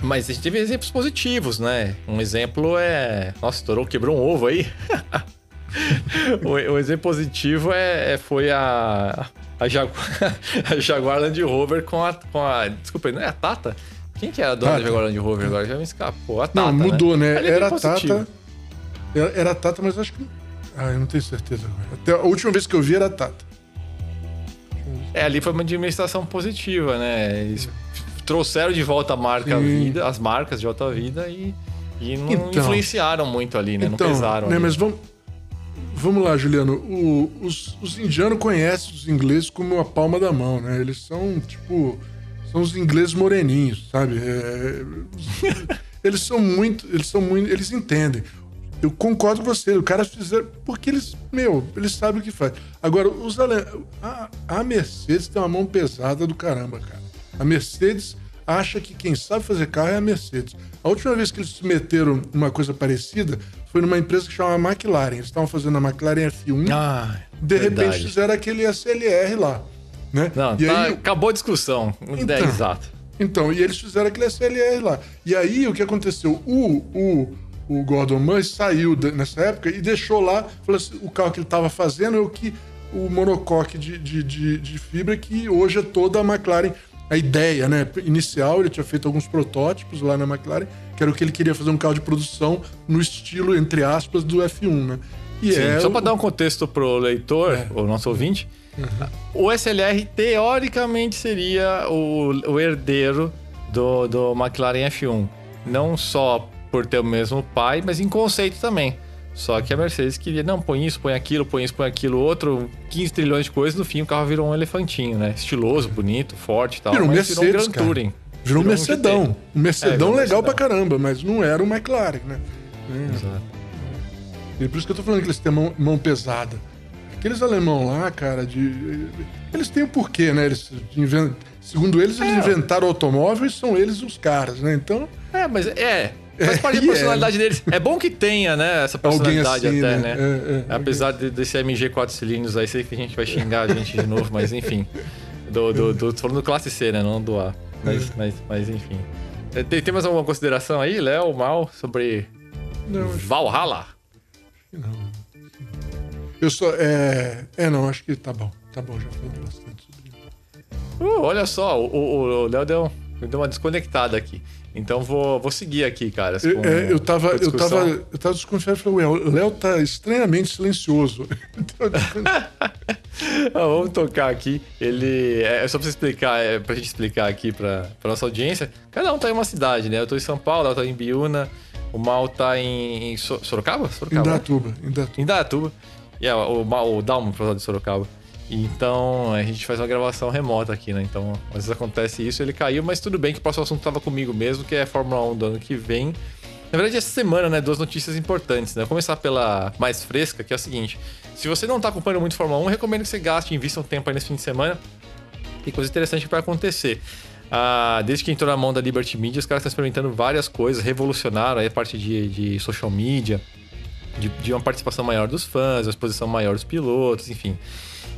Mas a gente teve exemplos positivos, né? Um exemplo é. Nossa, estourou, quebrou um ovo aí. o, o, exemplo positivo é, é, foi a, a, Jaguar, a Jaguar Land Rover com a, com a. Desculpa, não é a Tata? Quem que é a dona Tata. da Jaguar Land Rover agora? Já me escapou. A Tata. Não, mudou, né? né? Era a Tata. Era, era a Tata, mas acho que. Ah, eu não tenho certeza agora. Até a última vez que eu vi era a Tata. É, ali foi uma administração positiva, né? Eles trouxeram de volta a marca vida, as marcas de volta à vida e, e não então, influenciaram muito ali, né? Então, não pesaram. Né, mas vamos, vamos lá, Juliano. O, os, os indianos conhecem os ingleses como a palma da mão, né? Eles são, tipo, são os ingleses moreninhos, sabe? É, eles são muito, eles são muito, eles entendem. Eu concordo com você, o cara fizeram porque eles, meu, eles sabem o que faz. Agora, os a, a Mercedes tem uma mão pesada do caramba, cara. A Mercedes acha que quem sabe fazer carro é a Mercedes. A última vez que eles se meteram uma coisa parecida foi numa empresa que chama McLaren. Eles estavam fazendo a McLaren F1. Ah, de verdade. repente fizeram aquele SLR lá. Né? Não, e tá, aí, acabou a discussão. Então, é, exato. Então, e eles fizeram aquele SLR lá. E aí o que aconteceu? O, o, o Gordon Murray saiu nessa época e deixou lá, assim, o carro que ele estava fazendo é o que o monocoque de, de, de, de, fibra que hoje é toda a McLaren a ideia né, inicial, ele tinha feito alguns protótipos lá na McLaren, que era o que ele queria fazer um carro de produção no estilo, entre aspas, do F1, né? E Sim, é só para o... dar um contexto pro leitor, é. o nosso ouvinte, uhum. o SLR teoricamente seria o, o herdeiro do, do McLaren F1. Não só por ter o mesmo pai, mas em conceito também. Só que a Mercedes queria, não, põe isso, põe aquilo, põe isso, põe aquilo, outro, 15 trilhões de coisas, no fim o carro virou um elefantinho, né? Estiloso, bonito, forte e tal. Virou um Mercedes, virou um Grand Touring. Virou, virou um Mercedão. Um, Mercedão é, legal um pra caramba, mas não era um McLaren, né? É. Exato. E por isso que eu tô falando que eles têm mão, mão pesada. Aqueles alemão lá, cara, de. Eles têm o porquê, né? Eles invent... Segundo eles, eles É. inventaram o automóvel e são eles os caras, né? Então, É, mas é. Faz parte da é, personalidade deles. É bom que tenha, né? Essa alguém personalidade assim, até, né? né? É, é, Apesar de- desse MG 4 cilindros aí, sei que a gente vai xingar a gente de novo, mas enfim. Do, do, do, falando do classe C, né? Não do A. Mas, mas, mas enfim. É, Tem, tem mais alguma consideração aí, Léo, Mal, sobre Não, acho Valhalla? que não. Eu só. É, é, não, acho que tá bom. Tá bom, já falamos bastante sobre isso. Uh, olha só, o Léo deu, deu uma desconectada aqui. Então vou, vou seguir aqui, cara. Eu, é, eu, tava, eu, tava, eu tava desconfiado e falei, ué, o Léo tá estranhamente silencioso. Então, Ah, vamos tocar aqui. Ele. É só pra você explicar, é, pra gente explicar aqui pra, pra nossa audiência. Cada um tá em uma cidade, né? Eu tô em São Paulo, eu tô em Biúna, o Mal tá em, em So- Sorocaba? Sorocaba. né? Indatuba, Indatuba. Em Datuba. E é, o, o Dalmo, pro lado de Sorocaba. Então a gente faz uma gravação remota aqui, né? Então às vezes acontece isso, ele caiu, mas tudo bem que o próximo assunto tava comigo mesmo, que é a Fórmula 1 do ano que vem. Na verdade, essa semana, né? Duas notícias importantes, né? Vou começar pela mais fresca, que é a seguinte: se você não tá acompanhando muito Fórmula 1, eu recomendo que você gaste, invista um tempo aí nesse fim de semana. Tem coisa interessante vai acontecer. Ah, desde que entrou na mão da Liberty Media, os caras estão experimentando várias coisas, revolucionaram aí a parte de, de social media, de, de uma participação maior dos fãs, uma exposição maior dos pilotos, enfim.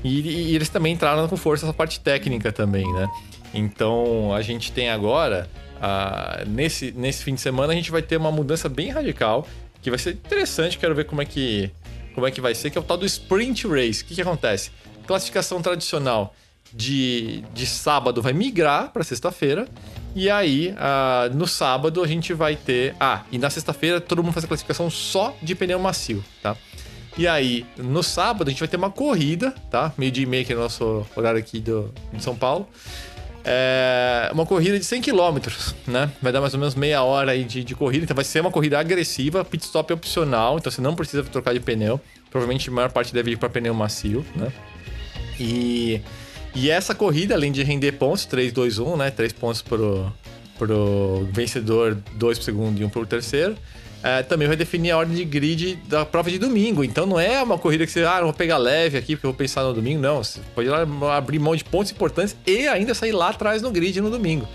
E, e eles também entraram com força essa parte técnica também, né? Então a gente tem agora, ah, nesse, nesse fim de semana, a gente vai ter uma mudança bem radical, que vai ser interessante, quero ver como é que, como é que vai ser, que é o tal do Sprint Race. O que, que acontece? Classificação tradicional de, de sábado vai migrar para sexta-feira. E aí, ah, no sábado, a gente vai ter. Ah, e na sexta-feira todo mundo faz a classificação só de pneu macio, tá? E aí, no sábado, a gente vai ter uma corrida, tá? Meio-dia e meia, que é o nosso horário aqui do, de São Paulo. É uma corrida de 100 km, né? Vai dar mais ou menos meia hora aí de, de corrida. Então vai ser uma corrida agressiva, pit stop é opcional, então você não precisa trocar de pneu. Provavelmente a maior parte deve ir para pneu macio, né? E, e essa corrida, além de render pontos, 3, 2, 1, né? 3 pontos pro, pro vencedor, 2 pro segundo e 1 pro terceiro. É, também vai definir a ordem de grid da prova de domingo. Então não é uma corrida que você, ah, vou pegar leve aqui porque eu vou pensar no domingo. Não, você pode abrir mão de pontos importantes e ainda sair lá atrás no grid no domingo.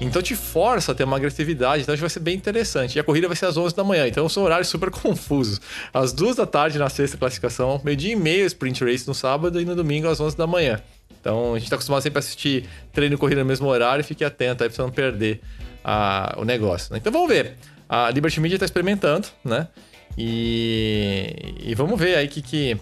Então te força a ter uma agressividade, então acho que vai ser bem interessante. E a corrida vai ser às 11 da manhã, então são horários super confusos. Às 2 da tarde na sexta classificação, meio-dia e meio sprint race no sábado e no domingo às 11 da manhã. Então a gente tá acostumado sempre a assistir treino e corrida no mesmo horário, fique atento aí pra você não perder a- o negócio. né? Então vamos ver. A Liberty Media tá experimentando, né? E, e vamos ver aí o que, que,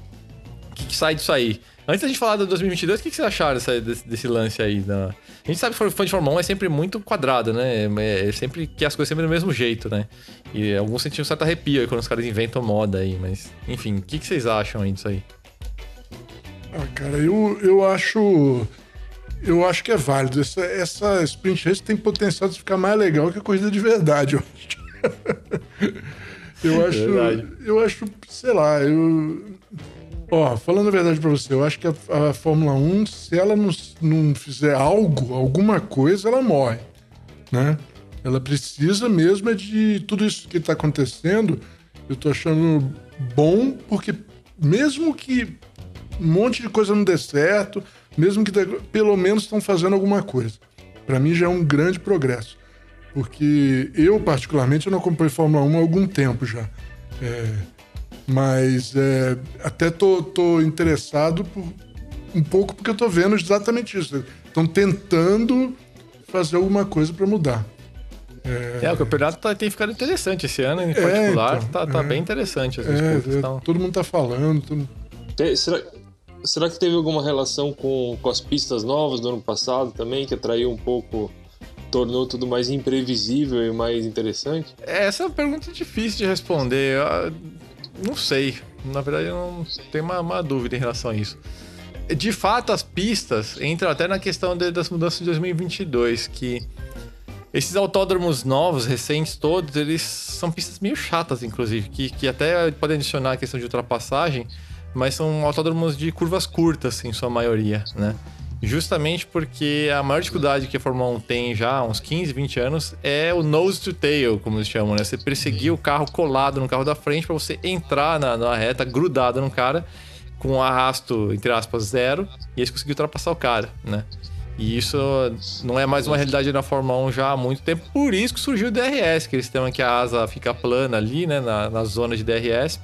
que, que sai disso aí. Antes da gente falar do 2022, o que, que vocês acharam dessa- desse, desse lance aí? Da... A gente sabe que fã de Fórmula 1 é sempre muito quadrado, né? É, é sempre que as coisas sempre do mesmo jeito, né? E alguns sentem um certo arrepio aí quando os caras inventam moda aí, mas enfim, o que, que vocês acham aí disso aí? Ah, cara, eu, eu acho. Eu acho que é válido. Essa, essa sprint race tem potencial de ficar mais legal que a corrida de verdade, eu acho. eu acho. Verdade. Eu acho, sei lá, eu. Ó, falando a verdade pra você, eu acho que a, a Fórmula 1, se ela não, não fizer algo, alguma coisa, ela morre, né? Ela precisa mesmo é de tudo isso que tá acontecendo, eu tô achando bom, porque mesmo que um monte de coisa não dê certo, mesmo que pelo menos estão fazendo alguma coisa. Pra mim já é um grande progresso. Porque eu, particularmente, eu não acompanho Fórmula 1 há algum tempo já. É, mas é, até tô, tô interessado por, um pouco porque eu tô vendo exatamente isso. Estão tentando fazer alguma coisa pra mudar. É, o campeonato tá- tem ficado interessante esse ano, em particular, então, tá, tá é. bem interessante as É, é, Então, todo mundo tá falando. todo- Te- Será, será que teve alguma relação com, com as pistas novas do ano passado também, que atraiu um pouco, tornou tudo mais imprevisível e mais interessante? essa é pergunta difícil de responder. Eu, não sei. Na verdade, eu não tenho uma, uma dúvida em relação a isso. De fato, as pistas entram até na questão de- das mudanças de 2022, que esses autódromos novos, recentes todos, eles são pistas meio chatas, inclusive, que, que até podem adicionar a questão de ultrapassagem, mas são autódromos de curvas curtas, em sua maioria, né? Justamente porque a maior dificuldade que a Fórmula 1 tem já há uns 15, 20 anos é o nose to tail, como eles chamam, né? Você perseguir o carro colado no carro da frente para você entrar na, na reta grudado no cara com arrasto, entre aspas, zero, e eles conseguiram ultrapassar o cara, né? E isso não é mais uma realidade na Fórmula 1 já há muito tempo. Por isso que surgiu o DRS, aquele sistema que a asa fica plana ali, né? Na, na zona de DRS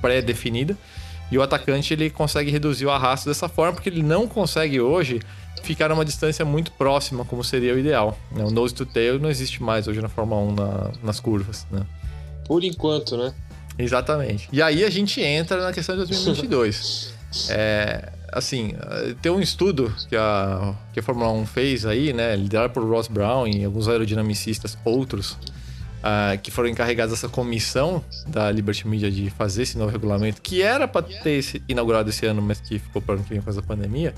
pré-definida. Pré, pré e o atacante ele consegue reduzir o arrasto dessa forma, porque ele não consegue hoje ficar a uma distância muito próxima, como seria o ideal. Né? O nose to tail não existe mais hoje na Fórmula 1 na, nas curvas. Né? Por enquanto, né? Exatamente. E aí a gente entra na questão de 2022. é, assim, tem um estudo que a, que a Fórmula 1 fez aí, né, liderado por Ross Brown e alguns aerodinamicistas outros, uh, que foram encarregados dessa comissão da Liberty Media de fazer esse novo regulamento, que era para ter inaugurado esse ano, mas que ficou para ano que vem por causa da pandemia.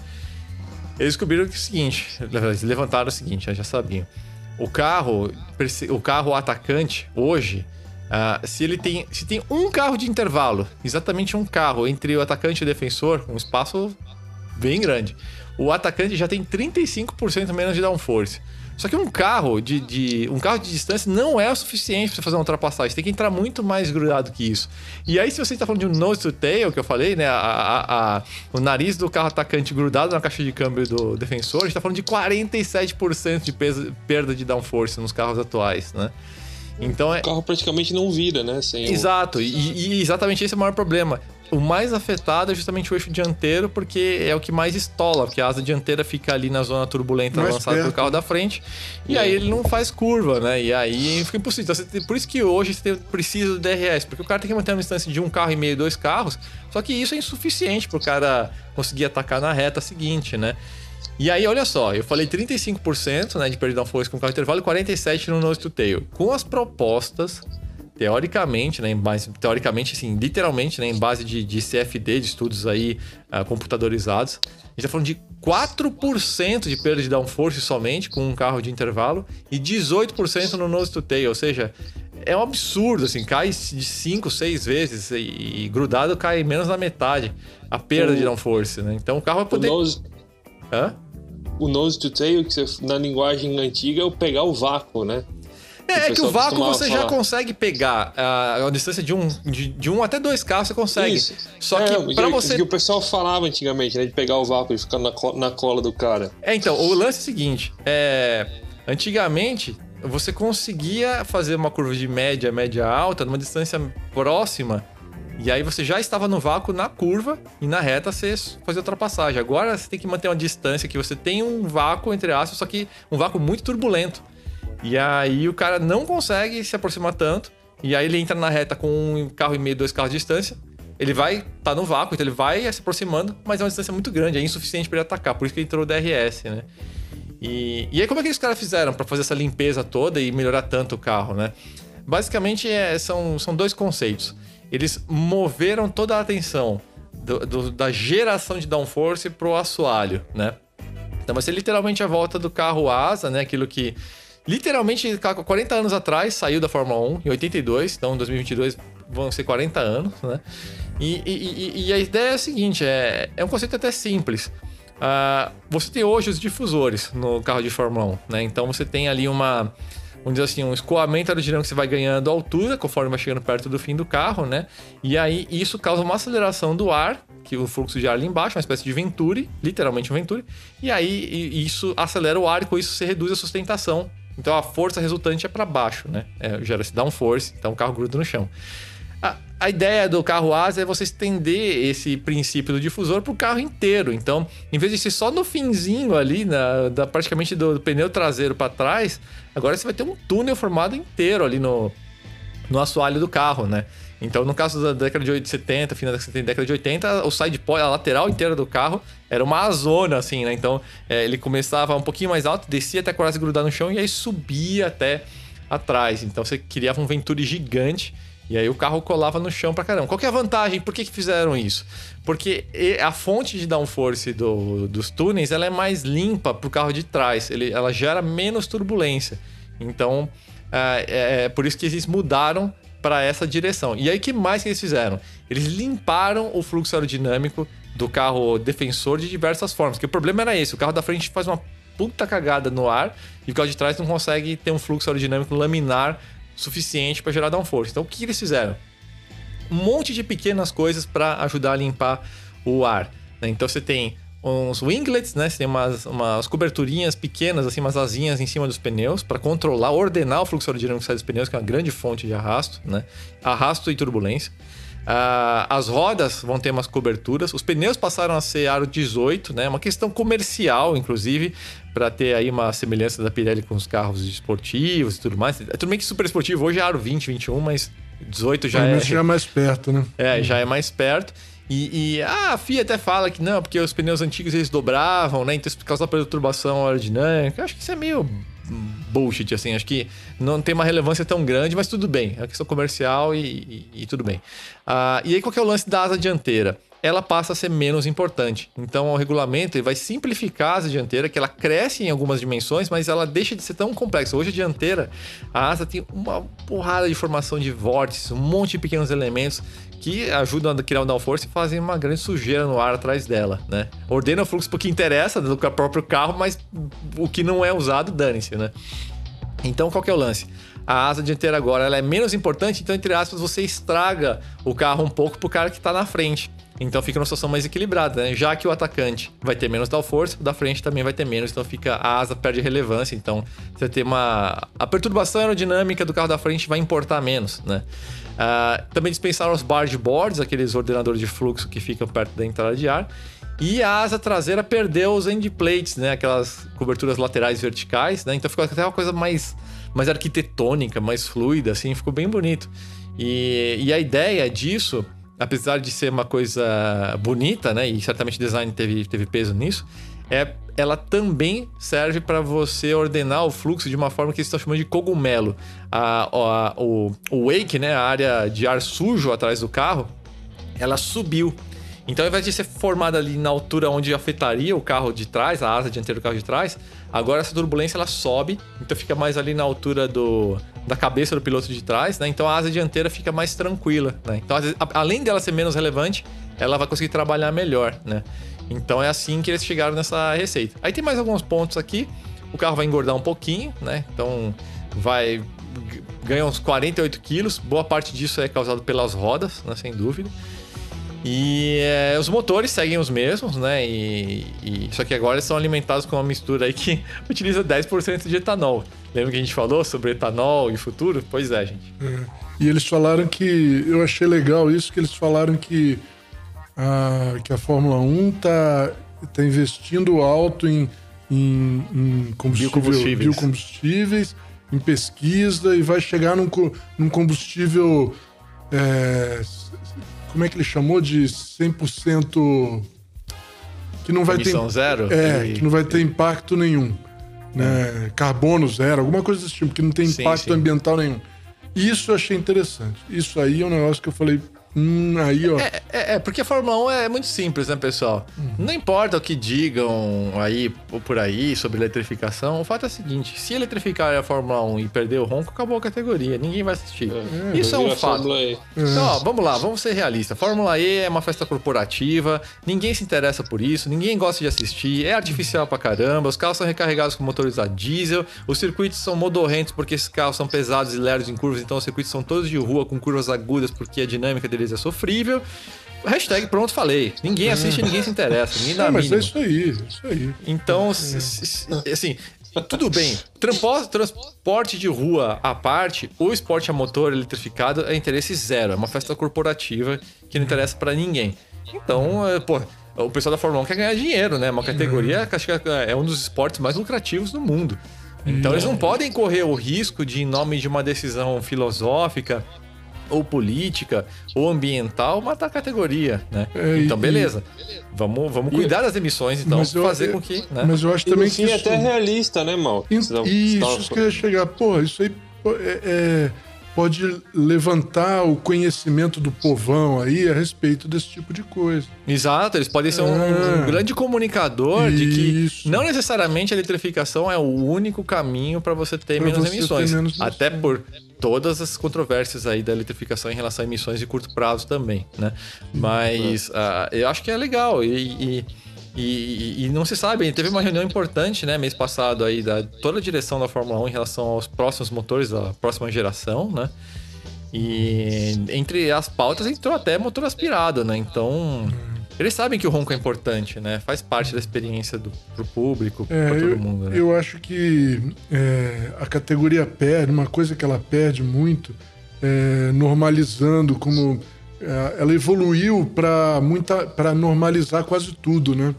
Eles descobriram que é o seguinte, eles levantaram o seguinte, já sabiam. O carro, o carro atacante hoje, Uh, se ele tem, se tem um carro de intervalo, exatamente um carro entre o atacante e o defensor, um espaço bem grande, o atacante já tem 35% menos de downforce. Só que um carro de, de, um carro de distância não é o suficiente para fazer uma ultrapassagem. Você tem que entrar muito mais grudado que isso. E aí, se você está falando de um nose to tail, que eu falei, né? A, a, a, o nariz do carro atacante grudado na caixa de câmbio do defensor, a gente está falando de 47% de peso, perda de downforce nos carros atuais, né? Então é... O carro praticamente não vira, né? Sem Exato, o... e, e, exatamente esse é o maior problema. O mais afetado é justamente o eixo dianteiro, porque é o que mais estola, porque a asa dianteira fica ali na zona turbulenta mais avançada do carro da frente, e aí ele não faz curva, né? E aí fica impossível. Então, por isso que hoje você precisa do DRS, porque o cara tem que manter uma distância de um carro e meio, dois carros, só que isso é insuficiente para o cara conseguir atacar na reta seguinte, né? E aí, olha só, eu falei 35% né, de perda de força com carro intervalo e 47% no nose to tail. Com as propostas, teoricamente, né, em base, teoricamente, assim, literalmente, né, em base de, de CFD, de estudos aí uh, computadorizados, a gente está falando de 4% de perda de downforce somente com um carro de intervalo e 18% no nose to tail, ou seja, é um absurdo, assim, cai de 5, 6 vezes e, e, grudado cai menos da metade a perda o, de downforce, né? Então o carro vai poder... O nose... Hã? o nose to tail, que você, na linguagem antiga, é o pegar o vácuo, né? É, é que o vácuo você falar. já consegue pegar a, a distância de um, de, de, um até dois carros, você consegue. Isso. Só que é, para você. que o pessoal falava antigamente, né? De pegar o vácuo e ficar na, na cola do cara. É, então, o lance é o seguinte: é, antigamente você conseguia fazer uma curva de média, média alta, numa distância próxima e aí você já estava no vácuo na curva e na reta você fazia ultrapassagem. Agora você tem que manter uma distância que você tem um vácuo entre aspas, só que um vácuo muito turbulento. E aí o cara não consegue se aproximar tanto. E aí ele entra na reta com um carro e meio, dois carros de distância. Ele vai tá no vácuo, então ele vai se aproximando, mas é uma distância muito grande, é insuficiente para ele atacar. Por isso que entrou o DRS, né? E, e aí como é que os caras fizeram para fazer essa limpeza toda e melhorar tanto o carro, né? Basicamente é, são, são dois conceitos eles moveram toda a atenção do, do, da geração de downforce para o assoalho, né? Então vai ser literalmente a volta do carro asa, né? Aquilo que literalmente 40 anos atrás saiu da Fórmula 1, em 82, então em 2022 vão ser 40 anos, né? E, e, e a ideia é a seguinte: é, é um conceito até simples. Uh, você tem hoje os difusores no carro de Fórmula 1, né? Então você tem ali uma vamos dizer assim, um escoamento aerodinâmico que você vai ganhando altura conforme vai chegando perto do fim do carro, né? E aí isso causa uma aceleração do ar, que o fluxo de ar ali embaixo, uma espécie de venturi, literalmente um venturi, e aí isso acelera o ar e com isso você reduz a sustentação. Então a força resultante é para baixo, né? É, Gera-se downforce, então o carro gruda no chão. A, a ideia do carro asa é você estender esse princípio do difusor para o carro inteiro. Então, em vez de ser só no finzinho ali, na, da, praticamente do, do pneu traseiro para trás, agora você vai ter um túnel formado inteiro ali no, no assoalho do carro, né? Então, no caso da década de 70, final da década de 80, o side pod, a lateral inteira do carro, era uma zona, assim, né? Então, é, ele começava um pouquinho mais alto, descia até quase grudar no chão e aí subia até atrás. Então, você criava um Venturi gigante e aí o carro colava no chão pra caramba. Qual que é a vantagem? Por que, que fizeram isso? Porque a fonte de downforce do, dos túneis ela é mais limpa pro carro de trás. Ele, ela gera menos turbulência. Então, é, é, é por isso que eles mudaram para essa direção. E aí, que mais que eles fizeram? Eles limparam o fluxo aerodinâmico do carro defensor de diversas formas. Que o problema era esse: o carro da frente faz uma puta cagada no ar e o carro de trás não consegue ter um fluxo aerodinâmico laminar suficiente para gerar downforce. Então, o que eles fizeram? um monte de pequenas coisas para ajudar a limpar o ar. Né? Então você tem uns winglets, né? Você tem umas, umas coberturinhas pequenas, assim, umas asinhas em cima dos pneus para controlar, ordenar o fluxo aerodinâmico que sai dos pneus, que é uma grande fonte de arrasto, né? Arrasto e turbulência. Uh, as rodas vão ter umas coberturas. Os pneus passaram a ser aro 18, né? Uma questão comercial, inclusive, para ter aí uma semelhança da Pirelli com os carros esportivos e tudo mais. É tudo bem que super esportivo hoje é aro 20, 21, mas 18 já é. já é mais perto, né? É, já é mais perto. E, e ah, a FIA até fala que não, porque os pneus antigos eles dobravam, né? Então isso causa perturbação aerodinâmica. Eu acho que isso é meio bullshit, assim. Acho que não tem uma relevância tão grande, mas tudo bem. É uma questão comercial e, e, e tudo bem. Ah, e aí, qual que é o lance da asa dianteira? Ela passa a ser menos importante. Então, o regulamento ele vai simplificar a asa dianteira, que ela cresce em algumas dimensões, mas ela deixa de ser tão complexa. Hoje, a dianteira, a asa tem uma porrada de formação de vórtices, um monte de pequenos elementos que ajudam a criar o downforce e fazem uma grande sujeira no ar atrás dela, né? Ordena o fluxo porque interessa do próprio carro, mas o que não é usado, dane-se, né? Então, qual que é o lance? A asa dianteira agora ela é menos importante, então, entre aspas, você estraga o carro um pouco pro cara que está na frente. Então fica uma situação mais equilibrada, né? Já que o atacante vai ter menos downforce, o da frente também vai ter menos, então fica a asa perde relevância. Então você tem uma a perturbação aerodinâmica do carro da frente vai importar menos, né? Uh, também dispensaram os barge boards, aqueles ordenadores de fluxo que ficam perto da entrada de ar. E a asa traseira perdeu os end plates, né? Aquelas coberturas laterais verticais, né? Então ficou até uma coisa mais, mais arquitetônica, mais fluida, assim, ficou bem bonito. E, e a ideia disso, apesar de ser uma coisa bonita, né? E certamente o design teve, teve peso nisso, é, ela também serve para você ordenar o fluxo de uma forma que eles estão chamando de cogumelo. A, a, o, o wake, né, a área de ar sujo atrás do carro, ela subiu. Então, ao invés de ser formada ali na altura onde afetaria o carro de trás, a asa dianteira do carro de trás, agora essa turbulência ela sobe, então fica mais ali na altura do, da cabeça do piloto de trás, né? Então a asa dianteira fica mais tranquila, né? Então, além dela ser menos relevante, ela vai conseguir trabalhar melhor, né? Então é assim que eles chegaram nessa receita. Aí tem mais alguns pontos aqui. O carro vai engordar um pouquinho, né? Então vai ganha uns 48 quilos. Boa parte disso é causado pelas rodas, né? sem dúvida. E é, os motores seguem os mesmos, né? E, e, só que agora eles são alimentados com uma mistura aí que utiliza 10% de etanol. Lembra que a gente falou sobre etanol e futuro? Pois é, gente. É. E eles falaram que. Eu achei legal isso, que eles falaram que a, que a Fórmula 1 está tá investindo alto em, em, em biocombustíveis. biocombustíveis, em pesquisa e vai chegar num, num combustível. É, como é que ele chamou? De 100%. Que não vai Emissão ter. zero? É, e... que não vai ter impacto nenhum. Né? É. Carbono zero, alguma coisa desse tipo, que não tem impacto sim, sim. ambiental nenhum. Isso eu achei interessante. Isso aí é um negócio que eu falei, Hum, aí, ó. É, é, é, porque a Fórmula 1 é muito simples, né, pessoal? Uhum. Não importa o que digam aí por aí sobre eletrificação, o fato é o seguinte: se eletrificar a Fórmula 1 e perder o ronco, acabou a categoria, ninguém vai assistir. É, Isso é um fato. Então, ó, vamos lá, vamos ser realistas. Fórmula E é uma festa corporativa, ninguém se interessa por isso, ninguém gosta de assistir, é artificial pra caramba, os carros são recarregados com motores a diesel, os circuitos são modorrentos porque esses carros são pesados e lerdos em curvas, então os circuitos são todos de rua com curvas agudas porque a dinâmica dele deles é sofrível. Hashtag pronto, falei. Ninguém assiste, ninguém se interessa. Ninguém dá é, mas é isso aí, é isso aí. Então, é. assim, tudo bem. Transporte de rua à parte, o esporte a motor eletrificado é interesse zero. É uma festa corporativa que não interessa para ninguém. Então, é, pô, o pessoal da Fórmula 1 quer ganhar dinheiro, né? Uma categoria que acho que é um dos esportes mais lucrativos do mundo. Então, eles não podem correr o risco de, em nome de uma decisão filosófica, ou política, ou ambiental, matar a categoria, né? É, então, beleza. E... Vamos, vamos cuidar das emissões, então, eu, fazer com que. Né? Mas eu acho também que. Sim, é até realista, né, Mal? Isso, isso que eu ia chegar. Pô, isso aí é, é, pode levantar o conhecimento do povão aí a respeito desse tipo de coisa. Exato, eles podem ser um, um é. grande comunicador isso. de que não necessariamente a eletrificação é o único caminho para você ter pra menos você emissões. Ter menos até por todas as controvérsias aí da eletrificação em relação a emissões de curto prazo também, né? Mas uh, eu acho que é legal e, e, e, e, não se sabe, teve uma reunião importante, né, mês passado aí da toda a direção da Fórmula 1 em relação aos próximos motores da próxima geração, né? E entre as pautas entrou até motor aspirado, né? Então, eles sabem que o ronco é importante, né? Faz parte da experiência do, pro público, É, pra todo eu, mundo, né? eu acho que é, a categoria perde, uma coisa que ela perde muito, é, normalizando como é, ela evoluiu para muita para normalizar quase tudo, né?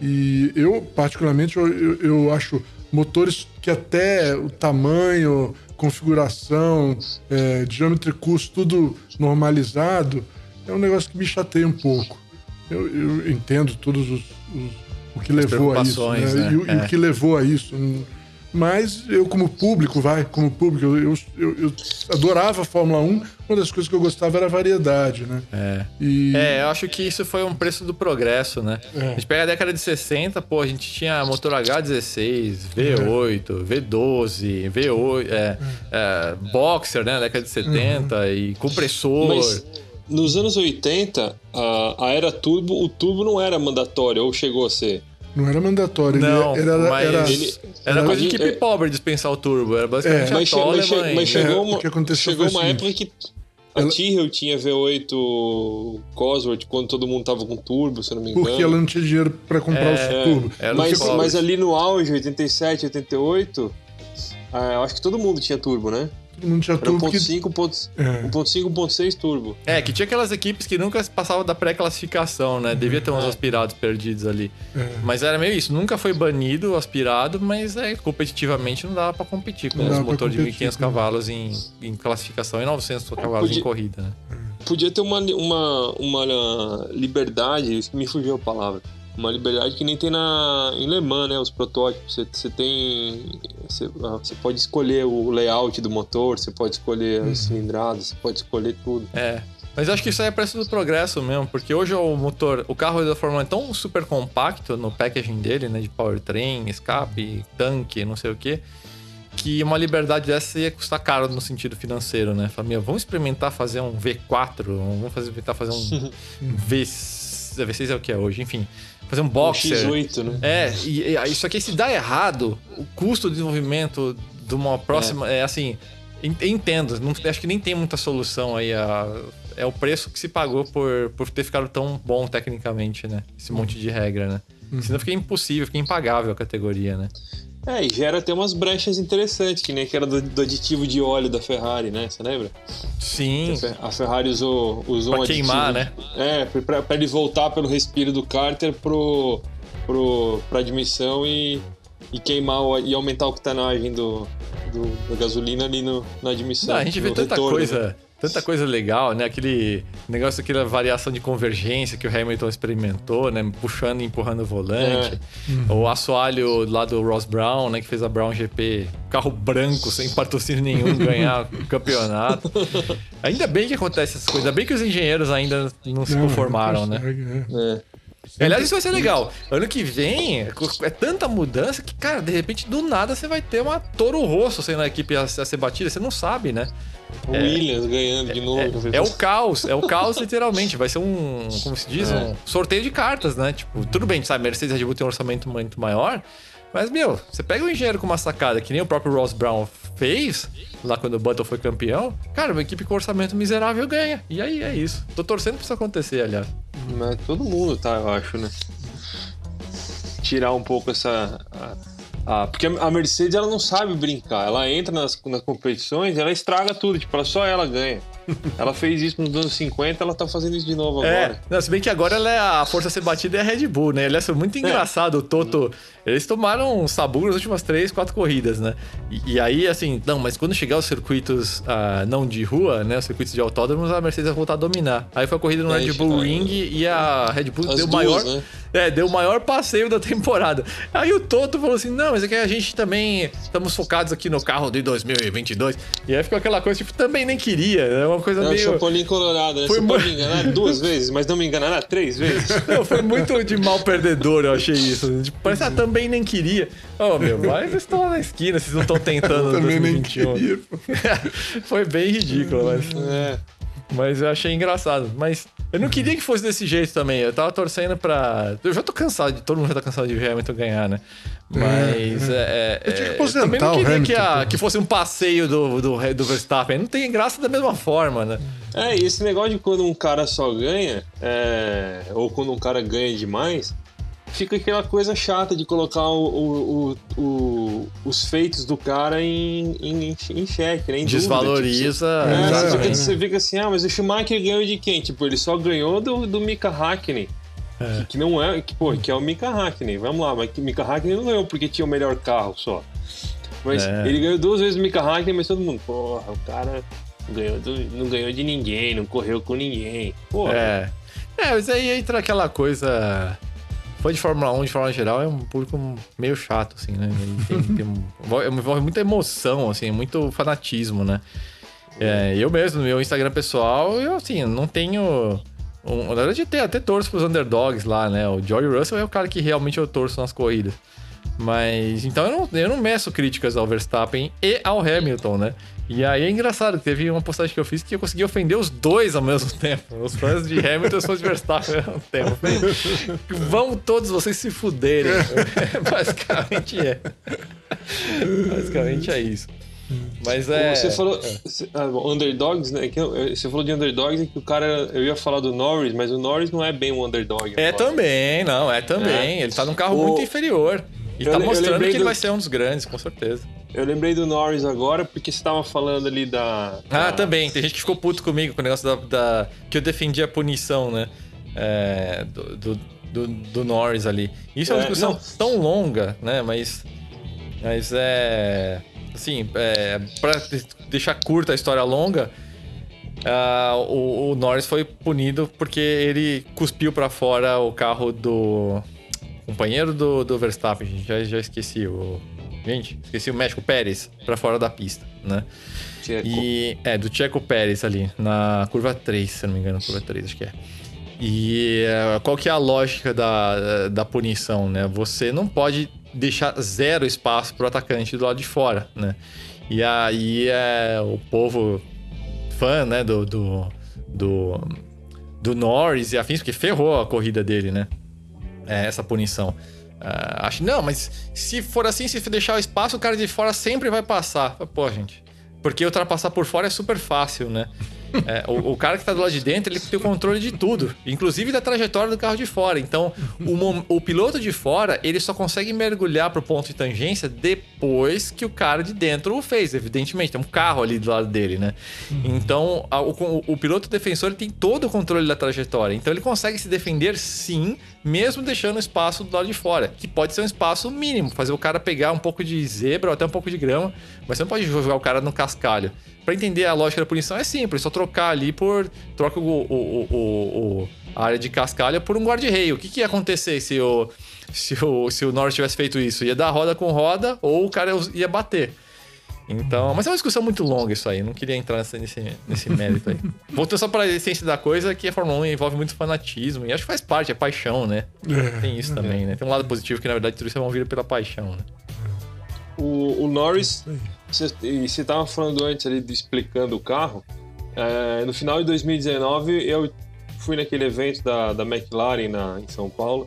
E eu particularmente eu, eu, eu acho motores que até o tamanho, configuração, é, diâmetro e custo tudo normalizado é um negócio que me chateia um pouco. Eu, eu entendo todos os, os- o que levou a isso, né? né? E, o- e o É. que levou a isso. Mas eu, como público, vai, como público, eu, eu, eu- adorava a Fórmula 1. Uma das coisas que eu gostava era a variedade, né? É. E É, eu acho que isso foi um preço do progresso, né? É. A gente pega a década de 60, pô, a gente tinha motor H16, V8, V12, V8, é, é, Boxer, né? Década de 70, e compressor. Mas nos anos 80, a, a era turbo, o turbo não era mandatório, ou chegou a ser. Não era mandatório. ele Não, era, mas era, ele- Era coisa de Ele- equipe é- pobre dispensar o turbo. Era basicamente É. a Mas, che- mas mas e- chegou É, uma, o chegou uma o época que a Ela- Tyrrell tinha V8 Cosworth quando todo mundo tava com turbo, se eu não me engano. porque ela não tinha dinheiro para comprar É, os turbos. era mas, mas ali no auge, 87, 88, ah, eu acho que todo mundo tinha turbo, né? Todo mundo tinha turbo. 1.5, Que... 1.5, É. 1.6 turbo. É, que tinha aquelas equipes que nunca passavam da pré-classificação, né? Devia ter uns aspirados perdidos ali. É. Mas era meio isso. Nunca foi banido o aspirado, mas é, competitivamente não dava pra competir com os motor de competir, 1.500 né? cavalos em, em classificação e 900 cavalos Podia- em corrida, né? Podia ter uma, uma, uma liberdade, isso que me fugiu a palavra. Uma liberdade que nem tem na, em Le Mans, né? Os protótipos. Você, você tem. Você, ah, você pode escolher o layout do motor, você pode escolher as cilindradas, você pode escolher tudo. É. Mas acho que isso aí é preço do progresso mesmo, porque hoje o motor, o carro da Fórmula 1 é tão super compacto no packaging dele, né? De powertrain, escape, tanque, não sei o quê, que uma liberdade dessa ia custar caro no sentido financeiro, né? Meu, vamos experimentar fazer um V4, vamos fazer, experimentar fazer um V... V6 é o que é hoje, enfim. Fazer um Um boxer. X8, né? É, e, e isso aqui se dá errado, o custo de desenvolvimento de uma próxima. É, assim, en- entendo, não, acho que nem tem muita solução aí. A, é o preço que se pagou por, por ter ficado tão bom tecnicamente, né? Esse monte de regra, né? Senão fica impossível, fica impagável a categoria, né? É, e gera até umas brechas interessantes, que nem aquela do, do aditivo de óleo da Ferrari, né? Você lembra? Sim. A Fe- A Ferrari usou, usou Pra um aditivo. queimar, né? É, pra, pra ele voltar pelo respiro do cárter pro, pro, pra admissão e, e queimar o- e aumentar a octanagem do, do, da gasolina ali no, na admissão. Não, a gente vê tanta retorno, coisa, né? Tanta coisa legal, né? Aquele negócio, aquela variação de convergência que o Hamilton experimentou, né? Puxando e empurrando o volante. É. O assoalho lá do Ross Brown, né? Que fez a Brown GP, carro branco, sem patrocínio nenhum, ganhar o campeonato. Ainda bem que acontece essas coisas. Ainda bem que os engenheiros ainda não se Não, conformaram, não né? consegue, é. É. Aliás, isso vai ser legal. Ano que vem é é tanta mudança que, cara, de repente, do nada você vai ter uma Toro Rosso sendo a equipe a, a ser batida. Você não sabe, né? O Williams ganhando de novo. É o caos, é o caos literalmente. Vai ser um, como se diz, um sorteio de cartas, né? Tipo, tudo bem, sabe? Mercedes e Red Bull tem um orçamento muito maior. Mas, meu, você pega um engenheiro com uma sacada que nem o próprio Ross Brown fez, lá quando o Button foi campeão, cara, uma equipe com orçamento miserável ganha. E aí é isso. Tô torcendo pra isso acontecer, aliás. Mas todo mundo tá, eu acho, né? Tirar um pouco essa. a- a- porque a Mercedes ela não sabe brincar. Ela entra nas, nas competições ela estraga tudo. Tipo, ela, só ela ganha. ela fez isso nos anos 50, ela tá fazendo isso de novo É, agora. não, se bem que agora ela é a força a ser batida é a Red Bull, né? Aliás, foi muito engraçado o Toto. Eles tomaram um sabu nas últimas três, quatro corridas, né? E, e aí, assim, não, mas quando chegar os circuitos ah, não de rua, né? Os circuitos de autódromos, a Mercedes vai voltar a dominar. Aí foi a corrida no Aí Red Bull chega- Ring e a Red Bull As deu o maior. né? É, deu o maior passeio da temporada. Aí o Toto falou assim: não, mas é que a gente também estamos focados aqui no carro de 2022. E aí ficou aquela coisa, tipo, também nem queria. É uma coisa É o meio. Chapolin Colorado, né? Foi Você pode enganar duas vezes, mas não me enganará três vezes. Não, foi muito de mal perdedor, eu achei isso. Tipo, parece, ah, também nem queria. Ô, meu, mas vocês estão lá na esquina, vocês não estão tentando no Também nem 2021. queria. pô. foi bem ridículo, mas, É. mas eu achei engraçado. Mas Eu não queria que fosse desse jeito também. Eu tava torcendo pra. Eu já tô cansado de. Todo mundo já tá cansado de ver Hamilton ganhar, né? Mas. É, é, Eu tinha que é, aposentar também não queria Hamilton, que, a- que fosse um passeio do, do, do Verstappen. Não tem graça da mesma forma, né? É, e esse negócio de quando um cara só ganha, é, ou quando um cara ganha demais, fica aquela coisa chata de colocar o- o- o- o- os feitos do cara em, em, em xeque, né? Em dúvida, tipo, Desvaloriza. É, você, fica, assim, ah, mas o Schumacher ganhou de quem? Tipo, ele só ganhou do, do Mika Hakkinen. Que, que não é, que, pô, que é o Mika Hakkinen. Vamos lá, mas que Mika Hakkinen não ganhou porque tinha o melhor carro só. Mas É. ele ganhou duas vezes o Mika Hakkinen, mas todo mundo, porra, o cara ganhou do- não ganhou de ninguém, não correu com ninguém. Porra, É. É, mas aí entra aquela coisa. Foi de Fórmula 1, de Fórmula geral, é um público meio chato, assim, né? Tem- tem envolve muita emoção, assim, muito fanatismo, né? É, eu mesmo, no meu Instagram pessoal, eu, assim, não tenho. Um, na verdade, até, até torço pros underdogs lá, né? O Joey Russell é o cara que realmente eu torço nas corridas. Mas, então eu não, eu não meço críticas ao Verstappen e ao Hamilton, né? E aí é engraçado, teve uma postagem que eu fiz que eu consegui ofender os dois ao mesmo tempo. Os fãs de Hamilton e os fãs de Verstappen ao mesmo tempo. Vão todos vocês se fuderem. Basicamente é. Basicamente é isso. Mas é. Você falou. você- ah, underdogs, né? Você falou de underdogs e que o cara. Eu ia falar do Norris, mas o Norris não é bem um underdog. É agora. também, não, é também. É. Ele tá num carro O- muito inferior. E Eu tá mostrando que lembrei ele do- vai ser um dos grandes, com certeza. Eu lembrei do Norris agora porque você tava falando ali da. Ah, da- também. Tem gente que ficou puto comigo com o negócio da. da- que eu defendi a punição, né? É, do, do, do- do Norris ali. Isso é uma É, discussão não. tão longa, né? Mas. Mas é. Assim, é, pra de- deixar curta a história longa. ah, o, o Norris foi punido porque ele cuspiu pra fora o carro do companheiro do, do Verstappen. gente. Já, já esqueci o. Gente, esqueci o México Pérez pra fora da pista, né? Tcheco. E é, do Checo Pérez ali, na curva 3, se não me engano, curva 3, acho que é. E é, qual que é a lógica da, da punição, né? Você não pode deixar zero espaço pro atacante do lado de fora, né? E aí é, o povo fã, né, do, do, do, do Norris e afins, porque ferrou a corrida dele, né? É, essa punição. Ah, acho, não, mas se for assim, se deixar o espaço, o cara de fora sempre vai passar. Pô, gente. Porque ultrapassar por fora é super fácil, né? É, o, o cara que tá do lado de dentro, ele tem o controle de tudo, inclusive da trajetória do carro de fora. Então, o, o piloto de fora, ele só consegue mergulhar pro ponto de tangência depois que o cara de dentro o fez, evidentemente. Tem um carro ali do lado dele, né? Então, a- o, o- o piloto defensor tem todo o controle da trajetória. Então, ele consegue se defender sim, mesmo deixando espaço do lado de fora, que pode ser um espaço mínimo, fazer o cara pegar um pouco de zebra ou até um pouco de grama, mas você não pode jogar o cara no cascalho. Pra entender a lógica da punição é simples, só trocar ali por. Troca o, o- o- o- a área de cascalho por um guarda-reio. O que, que ia acontecer se o, se o, se o Norris tivesse feito isso? Ia dar roda com roda ou o cara ia bater. Então, mas é uma discussão muito longa isso aí, não queria entrar nessa- nesse, nesse mérito aí. Voltando só para a essência da coisa, que a Fórmula 1 envolve muito fanatismo, e acho que faz parte, é paixão, né? Tem isso também, né? Tem um lado positivo que, na verdade, tudo isso é movido pela paixão, né? O, o Norris, você e você tava falando antes ali, de- explicando o carro. é, no final de 2019, eu fui naquele evento da, da McLaren na, em São Paulo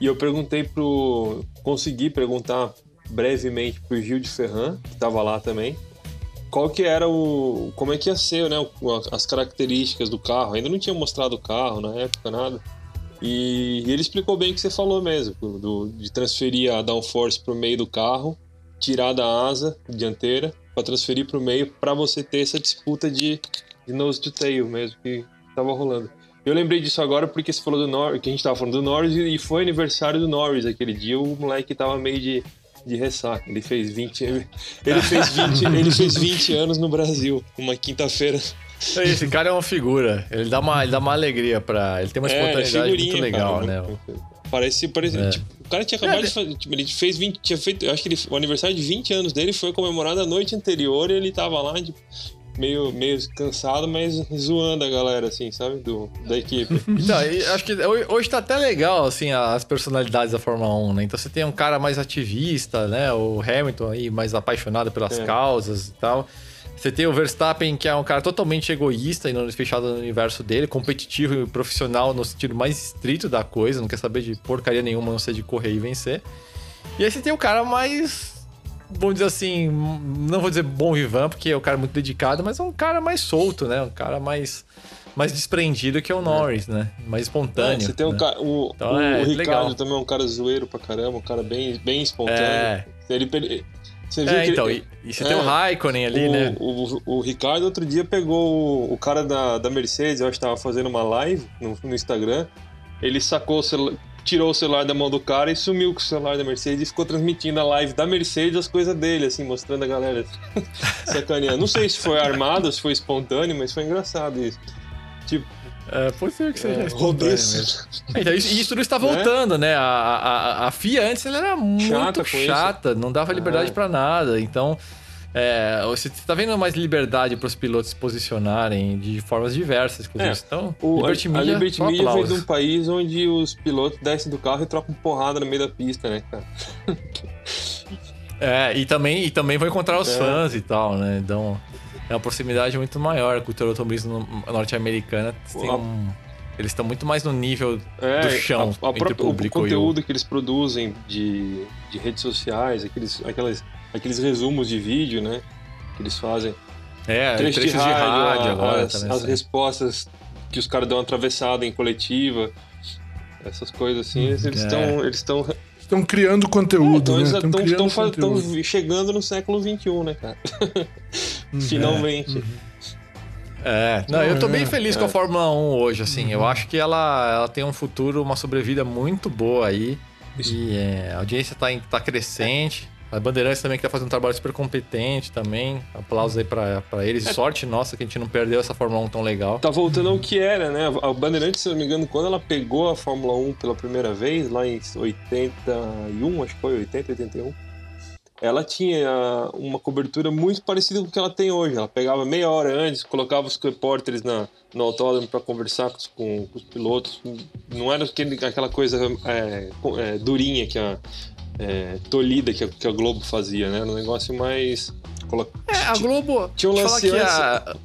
e eu perguntei pro. Consegui perguntar brevemente pro Gil de Ferran, que tava lá também, qual que era o. Como é que ia ser, né? As características do carro. Ainda não tinha mostrado o carro na época, nada. E, e ele explicou bem o que você falou mesmo, do- de transferir a downforce pro meio do carro tirar da asa dianteira para transferir para o meio para você ter essa disputa de, de nose to tail mesmo que estava rolando. Eu lembrei disso agora porque você falou do Norris, que a gente estava falando do Norris e foi aniversário do Norris aquele dia, o moleque tava meio de, de ressaca. Ele fez 20, ele, fez 20, ele fez 20 anos no Brasil, uma quinta-feira. Esse cara é uma figura, ele dá uma, ele dá uma alegria pra. Ele tem uma espontaneidade muito figurinha, legal, cara, né? muito- Parece, parece É. tipo, o cara tinha acabado É, de fazer, tipo, ele fez 20, tinha feito, eu acho que ele, o aniversário de 20 anos dele foi comemorado a noite anterior e ele tava lá de, meio, meio cansado, mas zoando a galera, assim, sabe, do, da equipe. Então, e acho que hoje, hoje tá até legal, assim, as personalidades da Fórmula 1, né? Então você tem um cara mais ativista, né? O Hamilton aí, mais apaixonado pelas É. causas e tal. Você tem o Verstappen, que é um cara totalmente egoísta e não fechado no universo dele, competitivo e profissional no sentido mais estrito da coisa, não quer saber de porcaria nenhuma, não ser de correr e vencer. E aí você tem o cara mais. Vamos dizer assim, não vou dizer bom vivan, porque é um cara muito dedicado, mas é um cara mais solto, né? Um cara mais mais desprendido que o Norris, né? Mais espontâneo. É, você tem né? ca... o, então, o, é, o Ricardo legal. também é um cara zoeiro pra caramba, um cara bem, bem espontâneo. É. Ele, você viu é, que então, e, e você é, tem o Raikkonen ali, o, né? O, o, o, Ricardo outro dia pegou o, cara da, da Mercedes, eu acho que tava fazendo uma live no, no Instagram. Ele sacou o celular, tirou o celular da mão do cara e sumiu com o celular da Mercedes e ficou transmitindo a live da Mercedes as coisas dele, assim, mostrando a galera sacaneando. Não sei se foi armado, se foi espontâneo, mas foi engraçado isso. Tipo, é, pode ser que seja é, mesmo. Então, isso, isso tudo está né? voltando, né? A, a, a FIA antes ela era muito chata, chata não dava liberdade é. para nada. Então, é, você está vendo mais liberdade para os pilotos se posicionarem de formas diversas. É, então, o, Liberty Media, a Liberty Media veio de um país onde os pilotos descem do carro e trocam porrada no meio da pista, né, cara? É, e também, e também vão encontrar os é. fãs e tal, né? Então, é uma proximidade muito maior. A cultura automobilismo norte-americana um, eles estão muito mais no nível é, do chão a, a entre o público o conteúdo que eles produzem de, de redes sociais, aqueles, aquelas, aqueles resumos de vídeo, né? Que eles fazem. É, trechos, trechos de rádio, de rádio agora as, também, as respostas que os caras dão atravessada em coletiva, essas coisas assim, eles estão é. eles estão Estão criando conteúdo, é, então né? Estão chegando no século XXI, né, cara? Uhum. Finalmente. É, uhum. é, não, eu tô bem é. feliz é. com a Fórmula 1 hoje, assim. Uhum. Eu acho que ela, ela tem um futuro, uma sobrevida muito boa aí. Isso. E é, a audiência tá, tá crescente. A Bandeirantes também que tá fazendo um trabalho super competente também. Aplausos aí pra, pra eles. É. Sorte nossa que a gente não perdeu essa Fórmula 1 tão legal. Tá voltando ao que era, né? A Bandeirantes, se não me engano, quando ela pegou a Fórmula 1 pela primeira vez, lá em 81, acho que foi 80, 81, ela tinha uma cobertura muito parecida com o que ela tem hoje. Ela pegava meia hora antes, colocava os repórteres na, no autódromo para conversar com, com, os pilotos. Não era aquele, aquela coisa é, é, durinha que a é, tolhida que a, que a, Globo fazia, né? Era um negócio mais. É, a Globo. Tinha um lance antes... a,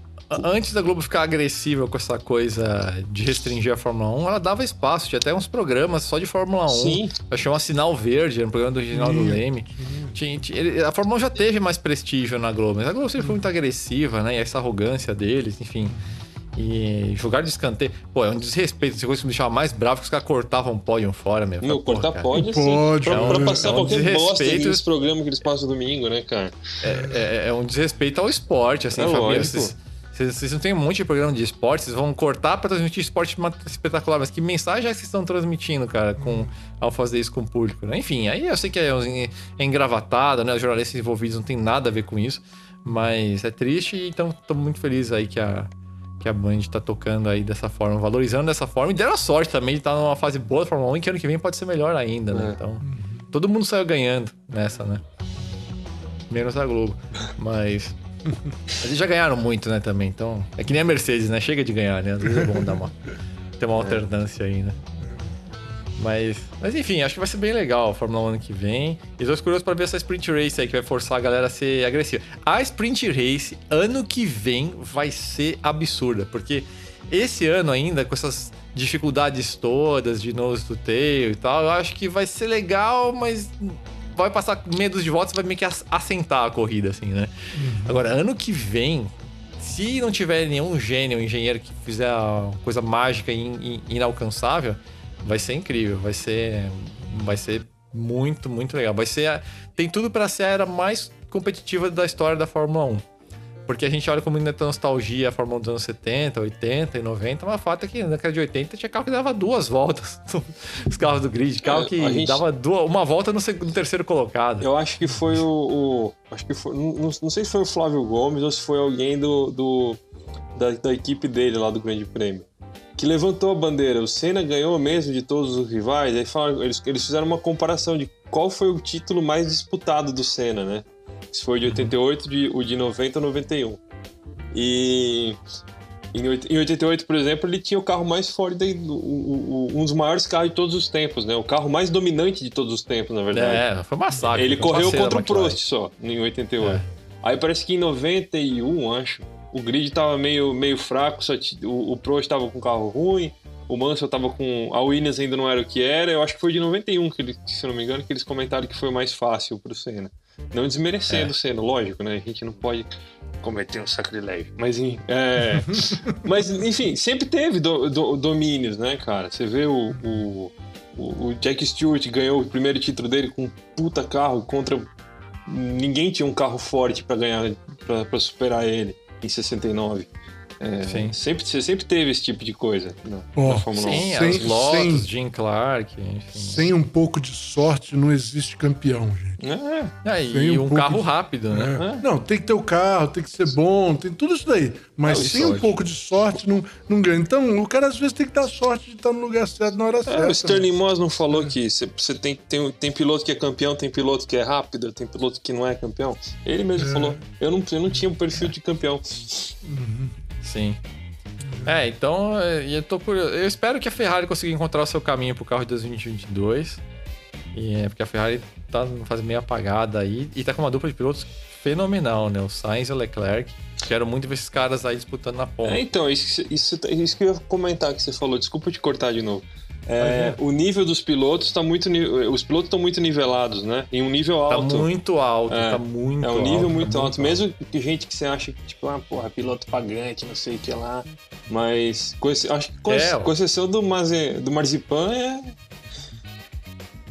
antes da Globo ficar agressiva com essa coisa de restringir a Fórmula 1, ela dava espaço. Tinha até uns programas só de Fórmula 1. Sim. Achei um Sinal Verde, era um programa do Reginaldo Leme. Tinha, tinha, a Fórmula 1 já teve mais prestígio na Globo, mas a Globo sempre foi muito agressiva, né? E essa arrogância deles, enfim. E jogar de escanteio. Pô, é um desrespeito. Essa coisa que me deixava mais bravo que os caras cortavam o pódio fora mesmo. Meu, cortar pódio, sim. Pode, pra, pra passar é um qualquer bosta nesse programa que eles passam domingo, né, cara? É, é, é um desrespeito ao esporte, assim, é família. Vocês, vocês não têm um monte de programa de esporte, vocês vão cortar pra transmitir esporte espetacular. Mas que mensagem é que vocês estão transmitindo, cara, com, ao fazer isso com o público? Né? Enfim, aí eu sei que é, é engravatado, né? Os jornalistas envolvidos não tem nada a ver com isso. Mas é triste, então tô muito feliz aí que a, que a Band tá tocando aí dessa forma, valorizando dessa forma. E deram a sorte também de estar tá numa fase boa da Fórmula 1 e que ano que vem pode ser melhor ainda, né? É. Então, todo mundo saiu ganhando nessa, né? Menos a Globo. Mas. Mas eles já ganharam muito, né, também. Então. É que nem a Mercedes, né? Chega de ganhar, né? Às vezes é bom dar uma. ter uma alternância aí, né? Mas, mas enfim, acho que vai ser bem legal a Fórmula 1 ano que vem. E tô curioso para ver essa Sprint Race aí que vai forçar a galera a ser agressiva. A Sprint Race ano que vem vai ser absurda, porque esse ano ainda, com essas dificuldades todas de nose to tail e tal, eu acho que vai ser legal, mas vai passar medos de voltas, vai meio que assentar a corrida, assim, né? Uhum. Agora, ano que vem, se não tiver nenhum gênio, engenheiro que fizer uma coisa mágica e inalcançável, vai ser incrível, vai ser vai ser muito, muito legal. Vai ser a, tem tudo para ser a era mais competitiva da história da Fórmula 1. Porque a gente olha com muita nostalgia a Fórmula 1 dos anos 70, 80 e 90, mas o fato é que na década de 80 tinha carro que dava duas voltas. Os carros do grid, carro é, que gente... dava duas, uma volta no, segundo, no, terceiro colocado. Eu acho que foi o. o acho que foi. Não, não, sei se foi o Flávio Gomes ou se foi alguém do, do da, da equipe dele lá do Grande Prêmio que levantou a bandeira. O Senna ganhou mesmo de todos os rivais. Aí falaram, eles, eles fizeram uma comparação de qual foi o título mais disputado do Senna, né? Se foi de 88, uhum. de, o de 90 ou 91. E em 88, por exemplo, ele tinha o carro mais forte, um dos maiores carros de todos os tempos, né? O carro mais dominante de todos os tempos, na verdade. É, foi um massacre. Ele correu contra o Prost só, em 88. É. Aí parece que em 91, acho, o grid tava meio, meio fraco, só t- o, o Prost tava com carro ruim, o Mansell tava com. A Williams ainda não era o que era. Eu acho que foi de 91, que ele, se não me engano, que eles comentaram que foi o mais fácil pro Senna. Não desmerecendo É. o Senna, lógico, né? A gente não pode cometer um sacrilégio. Mas, é, mas enfim, sempre teve do- do- domínios, né, cara? Você vê o, o, o- Jack Stewart ganhou o primeiro título dele com um puta carro contra. Ninguém tinha um carro forte pra ganhar, pra superar ele em 69. É, Sim. Sempre, você sempre teve esse tipo de coisa na, Ó, na Fórmula 1. Sim, Sem- as Lotus, sem- Jim Clark, enfim. Sem um pouco de sorte não existe campeão, gente. É, Ah, e sem um um, carro de- rápido, né? É. Não, tem que ter o carro, tem que ser bom, tem tudo isso daí. Mas sem um pouco de sorte não, não ganha. Então, o cara às vezes tem que dar sorte de estar no lugar certo na hora É, certa. o Sterling né? Moss não falou que você tem, tem, tem piloto que é campeão, tem piloto que é rápido, tem piloto que não é campeão. Ele mesmo É. falou, eu não, eu não tinha um perfil de campeão. Sim. É, então é, eu tô curioso. Eu espero que a Ferrari consiga encontrar o seu caminho pro carro de 2022. E é porque a Ferrari tá fase meio apagada aí e tá com uma dupla de pilotos fenomenal, né? O Sainz e o Leclerc. Quero muito ver esses caras aí disputando na ponta. É, então, isso, isso, isso que eu ia comentar que você falou, desculpa te cortar de novo. É, o nível dos pilotos tá muito. Os pilotos estão muito nivelados, né? Em um nível Tá alto. muito alto, É, tá muito É alto. um nível tá muito alto. Mesmo que gente que você acha que, tipo, ah, porra, piloto pagante, não sei o que lá. Mas, acho que com, É, com exceção do, Maze, do Marzipan, é.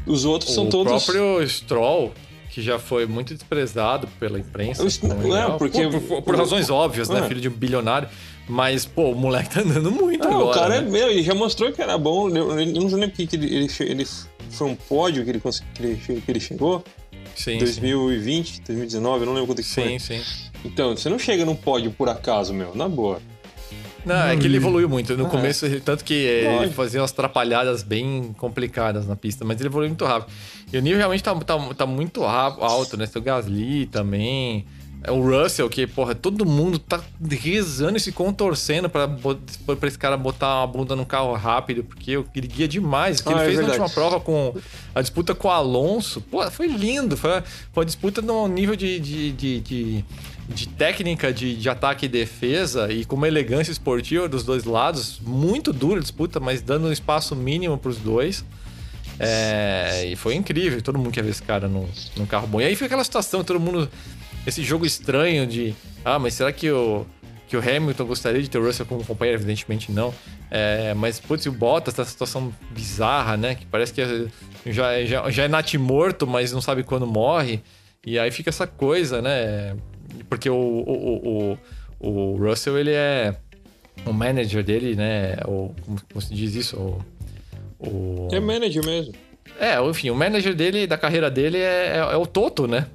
Os outros são o todos. próprio Stroll, que já foi muito desprezado pela imprensa. O St- não é, porque- Por, por- por razões óbvias, né? É. Filho de um bilionário. Mas, pô, o moleque tá andando muito Ah, agora. o cara é né? meu, ele já mostrou que era bom. Eu, eu não sei nem porque que ele, ele, ele foi um pódio que ele, que ele, che- que ele chegou. Sim, 2020, 2019, eu não lembro quanto que sim. foi. Sim, sim. Então, você não chega num pódio por acaso, meu, na boa. Não, é que ele evoluiu muito. No Ah, começo, ele- tanto que ele Lógico. fazia umas atrapalhadas bem complicadas na pista, mas ele evoluiu muito rápido. E o nível realmente tá, tá, tá muito alto, né? Tem o Gasly também. É O Russell, que, porra, todo mundo tá rezando e se contorcendo pra, pra esse cara botar uma bunda no carro rápido, porque ele guia demais. Que Ah, ele é fez na verdade. última prova com a disputa com o Alonso, pô, foi lindo. Foi, foi uma disputa num nível de, de, de, de, de técnica de, de ataque e defesa e com uma elegância esportiva dos dois lados. Muito dura a disputa, mas dando um espaço mínimo pros dois. É, e foi incrível, todo mundo quer ver esse cara num, num carro bom. E aí fica aquela situação, todo mundo. Esse jogo estranho de. Ah, mas será que o, que o Hamilton gostaria de ter o Russell como companheiro? Evidentemente não. É, mas, putz, o Bottas tá situação bizarra, né? Que parece que já, já, já é natimorto, mas não sabe quando morre. E aí fica essa coisa, né? Porque o, o, o, o, o Russell, ele é. O manager dele, né? O, como, como se diz isso? O, o... É manager mesmo. É, enfim, o manager dele, da carreira dele é, é, é o Toto, né?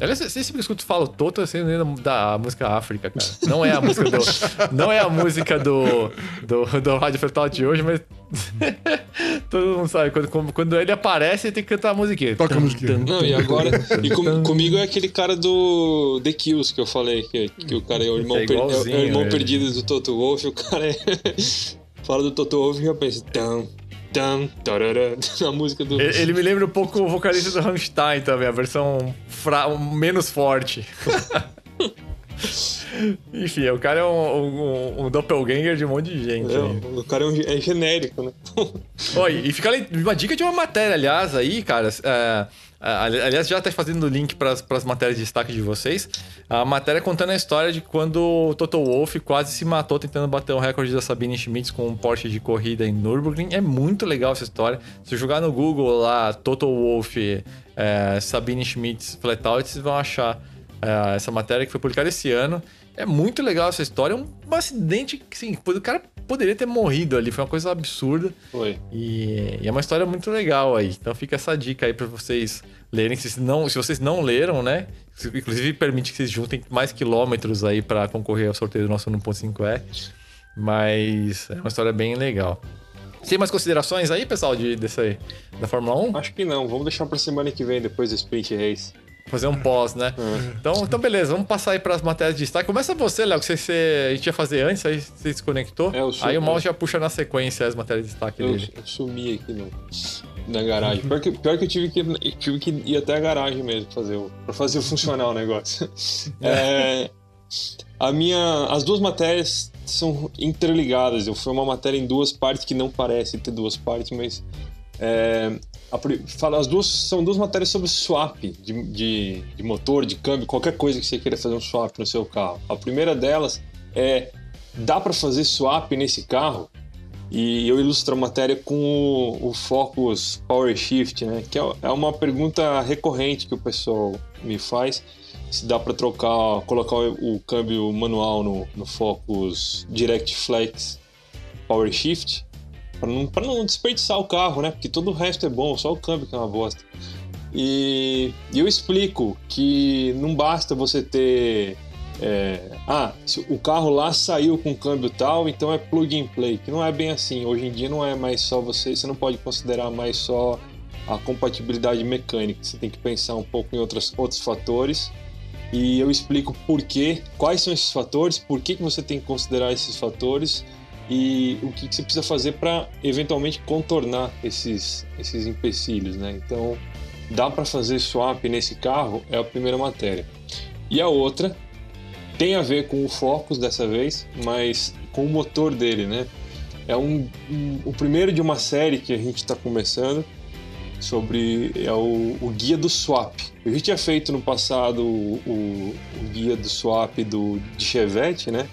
Aliás, você sempre que escuto falo Toto, você lembra da música África, cara. Não é a música do. não é a música do. do, do Rádio Fertal de hoje, mas. Todo mundo sabe. Quando, quando ele aparece, tem que cantar a musiquinha. Toca a musiquinha. Não, e agora. e com- comigo é aquele cara do The Kills que eu falei, que, que o cara é o irmão, É per- é o- é irmão ele. perdido do Toto Wolff, o cara é. Fala do Toto Wolff e já pensa. Tam, tam, a música do. Ele ele me lembra um pouco o vocalista do Rammstein também, a versão fra- menos forte. Enfim, o cara é um, um, um doppelganger de um monte de gente. É, o cara é, um- é genérico, né? Oi, e fica uma dica de uma matéria, aliás, aí, cara. é, aliás, já tá fazendo o link para as matérias de destaque de vocês. A matéria contando a história de quando o Toto Wolff quase se matou tentando bater o recorde da Sabine Schmitz com um Porsche de corrida em Nürburgring. É muito legal essa história. Se jogar no Google lá, Toto Wolff, é, Sabine Schmitz Flatout, vocês vão achar é, essa matéria que foi publicada esse ano. É muito legal essa história. É um, um acidente que, sim, o cara poderia ter morrido ali. Foi uma coisa absurda. Foi. E, e é uma história muito legal aí. Então fica essa dica aí pra vocês lerem. Se, não, se vocês não leram, né? Inclusive permite que vocês juntem mais quilômetros aí pra concorrer ao sorteio do nosso 1.5E. Mas é uma história bem legal. Tem mais considerações aí, pessoal, de, desse aí, da Fórmula 1? Acho que não, vamos deixar pra semana que vem, depois do Sprint Race. Fazer um pós, né? Então, então, beleza, vamos passar aí pras matérias de destaque. Começa você, Léo, que você, você- a gente ia fazer antes, aí você se conectou. É, eu aí o mouse já puxa na sequência as matérias de destaque Eu, dele. eu sumi aqui no. na garagem. Pior que, pior que eu tive que, tive que ir até a garagem mesmo fazer, pra fazer funcionar o negócio. É, a minha, as duas matérias são interligadas. Eu fui uma matéria em duas partes que não parece ter duas partes, mas é, a, as duas são duas matérias sobre swap de, de, de, motor, de câmbio, qualquer coisa que você queira fazer um swap no seu carro. A primeira delas é dá para fazer swap nesse carro? E eu ilustro a matéria com o, o Focus Power Shift, né? Que é, é uma pergunta recorrente que o pessoal me faz se dá para trocar, colocar o câmbio manual no, no Focus Direct Flex Power Shift para não, não desperdiçar o carro, né? Porque todo o resto é bom, só o câmbio que é uma bosta. E, eu explico que não basta você ter é, ah, o carro lá saiu com câmbio tal, então é plug and play, que não é bem assim. Hoje em dia não é mais só você, você não pode considerar mais só a compatibilidade mecânica, você tem que pensar um pouco em outros, outros fatores e eu explico por quê, quais são esses fatores, por que, que você tem que considerar esses fatores e o que, você precisa fazer para eventualmente contornar esses, esses empecilhos, né? Então, dá para fazer swap nesse carro? É a primeira matéria. E a outra tem a ver com o Focus dessa vez, mas com o motor dele, né? É um, um o primeiro de uma série que a gente está começando sobre é o, o, guia do swap. Eu já tinha feito no passado o, o, o guia do swap do, de Chevette, né?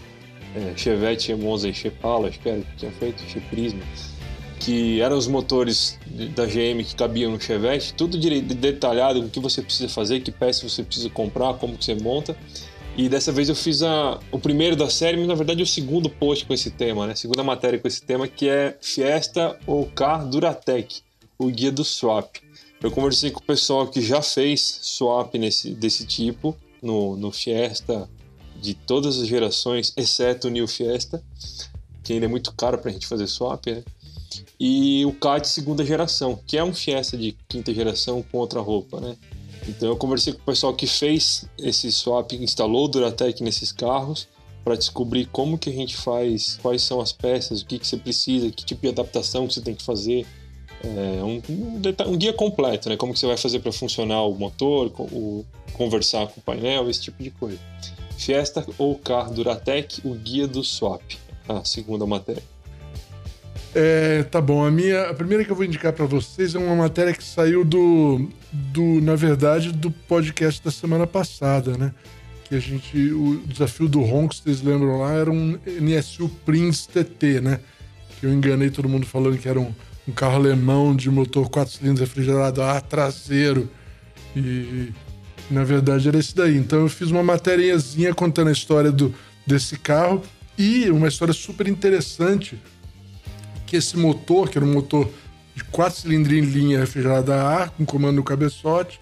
É, Chevette, Monza e Chepala, acho que era, tinha feito, Cheprisma, que eram os motores da GM que cabiam no Chevette, tudo detalhado, o que você precisa fazer, que peça você precisa comprar, como que você monta. E dessa vez eu fiz a, o primeiro da série, mas na verdade o segundo post com esse tema, né? Segunda matéria com esse tema, que é Fiesta ou Car Duratec o guia do swap. Eu conversei com o pessoal que já fez swap nesse, desse tipo no, no Fiesta de todas as gerações, exceto o New Fiesta, que ainda é muito caro para a gente fazer swap, né? E o CAT segunda geração, que é um Fiesta de quinta geração com outra roupa, né? Então eu conversei com o pessoal que fez esse swap, instalou o Duratec nesses carros para descobrir como que a gente faz, quais são as peças, o que, que você precisa, que tipo de adaptação que você tem que fazer, é, um, um, um, guia completo, né? Como que você vai fazer para funcionar o motor, o, conversar com o painel, esse tipo de coisa. Fiesta ou Car Duratec, o guia do swap, a segunda matéria. É, tá bom, a minha, a primeira que eu vou indicar para vocês é uma matéria que saiu do, do, na verdade, do podcast da semana passada, né? Que a gente, o desafio do Ron, que vocês lembram lá, era um NSU Prince TT, né? Que eu enganei todo mundo falando que era um um carro alemão de motor 4 cilindros refrigerado a ar traseiro. E na verdade era esse daí. Então eu fiz uma matériazinha contando a história do, desse carro e uma história super interessante que esse motor, que era um motor de 4 cilindros em linha refrigerado a ar, com comando no cabeçote,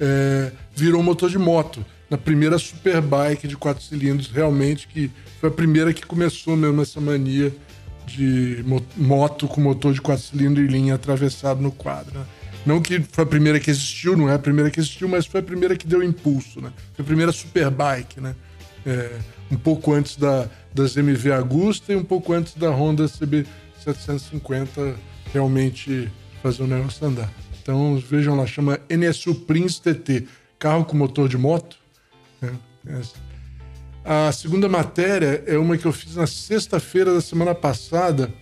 é, virou um motor de moto. Na primeira Superbike de 4 cilindros, realmente, que foi a primeira que começou mesmo essa mania de moto com motor de quatro cilindros e linha atravessado no quadro. Né? Não que foi a primeira que existiu, não é a primeira que existiu, mas foi a primeira que deu impulso, né? Foi a primeira superbike, né? É, um pouco antes da, das MV Agusta e um pouco antes da Honda CB 750 realmente fazer o negócio andar. Então vejam lá, chama NSU Prince TT, carro com motor de moto. Né? A segunda matéria é uma que eu fiz na sexta-feira da semana passada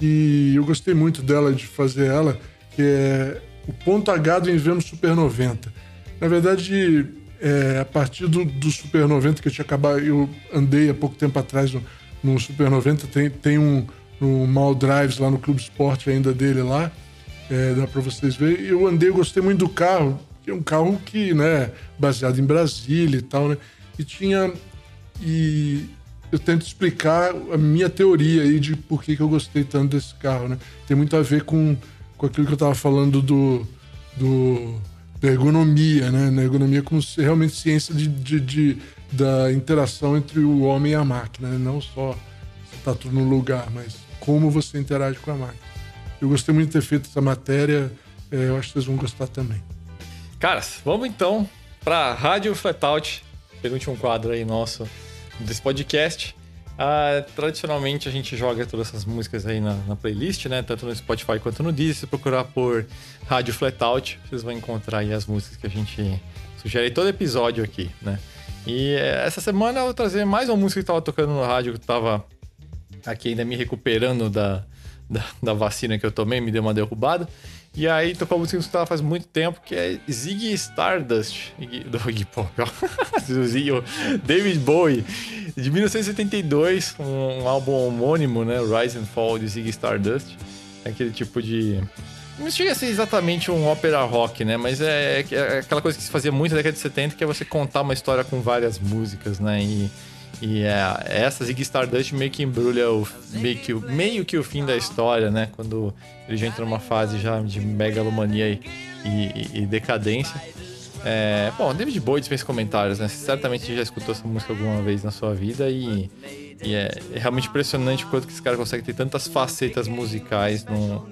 e eu gostei muito dela, de fazer ela, que é o ponto H do Inverno Super 90. Na verdade, é, a partir do, do, Super 90, que eu tinha acabado, eu andei há pouco tempo atrás no, no Super 90, tem, tem um no Mal Drives lá no Clube Esporte ainda dele lá, é, dá para vocês verem. Eu andei, eu gostei muito do carro, que é um carro que, né, baseado em Brasília e tal, né, e tinha e eu tento explicar a minha teoria aí de por que, que eu gostei tanto desse carro, né? Tem muito a ver com, com aquilo que eu estava falando do, do, da ergonomia, né? Na ergonomia como realmente ciência de, de, de, da interação entre o homem e a máquina, né? não só se está tudo no lugar, mas como você interage com a máquina. Eu gostei muito de ter feito essa matéria, é, eu acho que vocês vão gostar também. Caras, vamos então para Rádio Flatout, penúltimo quadro aí nosso desse podcast. Ah, tradicionalmente a gente joga todas essas músicas aí na, na, playlist, né? Tanto no Spotify quanto no Deezer. Se procurar por Rádio Flatout, vocês vão encontrar aí as músicas que a gente sugere todo episódio aqui, né? E eh, essa semana eu vou trazer mais uma música que estava tocando no rádio, que estava aqui ainda me recuperando da, da, da, vacina que eu tomei, me deu uma derrubada. E aí tocou uma música que eu escutava faz muito tempo, que é Ziggy Stardust, do Iggy Pop, David Bowie, de 1972, um, um, álbum homônimo, né, Rise and Fall de Ziggy Stardust. É aquele tipo de... Não chega a ser exatamente um ópera rock, né? Mas é, é, aquela coisa que se fazia muito na década de 70, que é você contar uma história com várias músicas, né? E e é, essa Ziggy Stardust meio que embrulha o, meio, que, meio que o fim da história, né? Quando ele já entra numa fase já de megalomania e, e, e decadência. É, bom, David Bowie dispensa comentários, né? Você certamente já escutou essa música alguma vez na sua vida e, e é, é, realmente impressionante o quanto que esse cara consegue ter tantas facetas musicais num,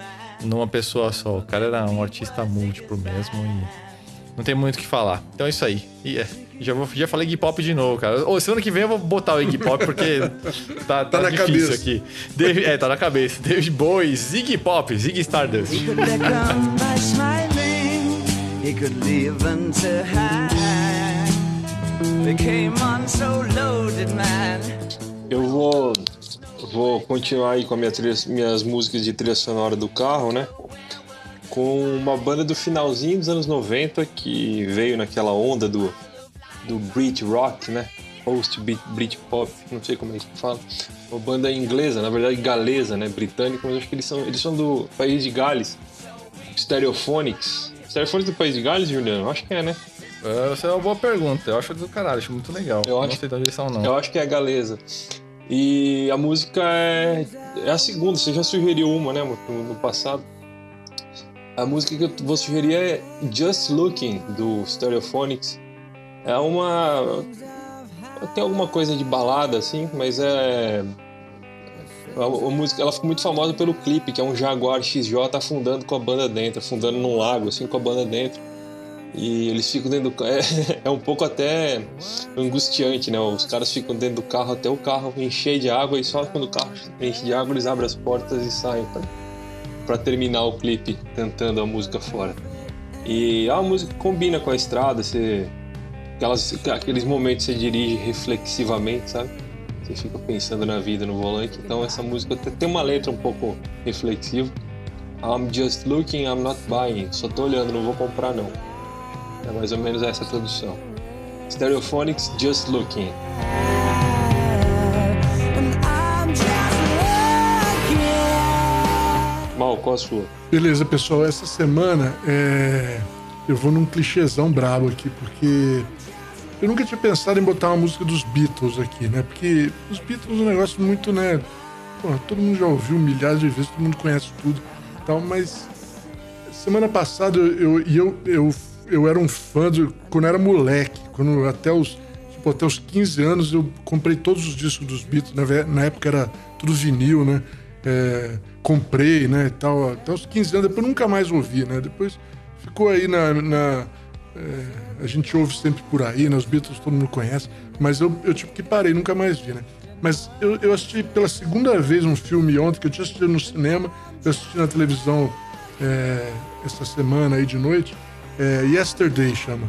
numa pessoa só. O cara era um artista múltiplo mesmo e não tem muito o que falar. Então é isso aí. E, é, já, vou, já falei Iggy Pop de novo, cara. Ou semana que vem eu vou botar o Iggy Pop porque tá, tá, tá difícil cabeça. aqui. David, é, tá na cabeça. David Bowie, Ziggy Pop, Ziggy Stardust. Eu vou, vou continuar aí com minha trilha, minhas músicas de trilha sonora do carro, né? Com uma banda do finalzinho dos anos 90 que veio naquela onda do, do Brit Rock, né? Post Brit Pop, não sei como é que fala. Uma banda inglesa, na verdade galesa, né? Britânica, mas acho que eles são, eles são do país de Gales. Stereophonics. Stereophonics do país de Gales, Juliano? Acho que é, né? Essa é uma boa pergunta. Eu acho do caralho, acho muito legal. Eu não acho, sei de onde eles são, não. Eu acho que é galesa. E a música é, é a segunda, você já sugeriu uma, né, no, no passado. A música que eu vou sugerir é Just Looking, do Stereophonics. É uma. Tem alguma coisa de balada, assim, mas é. A, música ela ficou muito famosa pelo clipe, que é um Jaguar XJ afundando com a banda dentro, afundando num lago, assim, com a banda dentro. E eles ficam dentro do. É, é um pouco até angustiante, né? Os caras ficam dentro do carro até o carro encher de água e só quando o carro enche de água eles abrem as portas e saem. Tá? Para terminar o clipe cantando a música fora. E é uma música combina com a estrada, você, aquelas, aqueles momentos você dirige reflexivamente, sabe? Você fica pensando na vida no volante. Então essa música tem uma letra um pouco reflexiva. I'm just looking, I'm not buying. Só tô olhando, não vou comprar não. É mais ou menos essa a tradução. Stereophonics, just looking. Mal, qual a sua? Beleza, pessoal. Essa semana é... eu vou num clichêzão brabo aqui, porque eu nunca tinha pensado em botar uma música dos Beatles aqui, né? Porque os Beatles é um negócio muito, né? Todo mundo já ouviu milhares de vezes, todo mundo conhece tudo e tal, mas semana passada eu, eu, eu, eu, era um fã de, quando era moleque, quando até os, tipo, até os 15 anos eu comprei todos os discos dos Beatles, na época era tudo vinil, né? É, comprei, né, e tal, até os 15 anos, depois nunca mais ouvi, né, depois ficou aí na... na é, a gente ouve sempre por aí, né, os Beatles todo mundo conhece, mas eu, eu tipo que parei, nunca mais vi, né. Mas eu, eu assisti pela segunda vez um filme ontem, que eu tinha assistido no cinema, eu assisti na televisão é, essa semana aí de noite, é, Yesterday chama.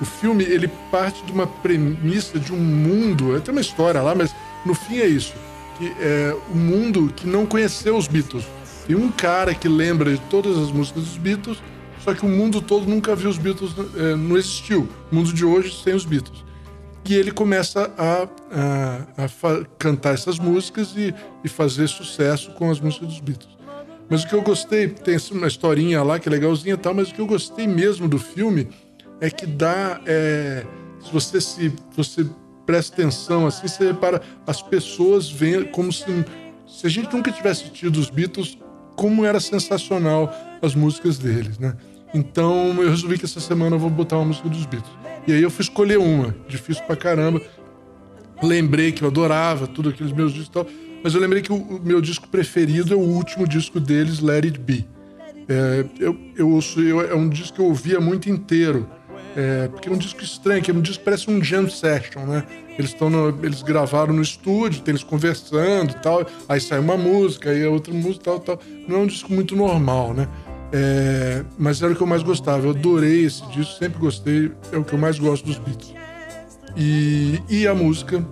O filme, ele parte de uma premissa de um mundo, tem uma história lá, mas no fim é isso que é o mundo que não conheceu os Beatles. Tem um cara que lembra de todas as músicas dos Beatles, só que o mundo todo nunca viu os Beatles, é, não existiu. O mundo de hoje sem os Beatles. E ele começa a, a, a cantar essas músicas e, e, fazer sucesso com as músicas dos Beatles. Mas o que eu gostei, tem uma historinha lá que é legalzinha e tal, mas o que eu gostei mesmo do filme é que dá. É, se você se você presta atenção, assim, você repara, as pessoas veem como se, se a gente nunca tivesse tido os Beatles, como era sensacional as músicas deles, né? Então eu resolvi que essa semana eu vou botar uma música dos Beatles. E aí eu fui escolher uma, difícil pra caramba. Lembrei que eu adorava tudo aqueles meus discos e tal, mas eu lembrei que o, meu disco preferido é o último disco deles, Let It Be. É, eu, eu eu, é um disco que eu ouvia muito inteiro É, porque é um disco estranho, que é um disco parece um jam session, né? Eles estão eles gravaram no estúdio, tem eles conversando tal, aí sai uma música, aí outra música tal, tal. Não é um disco muito normal, né? É, mas era o que eu mais gostava. Eu adorei esse disco, sempre gostei, é o que eu mais gosto dos Beatles. E, e a música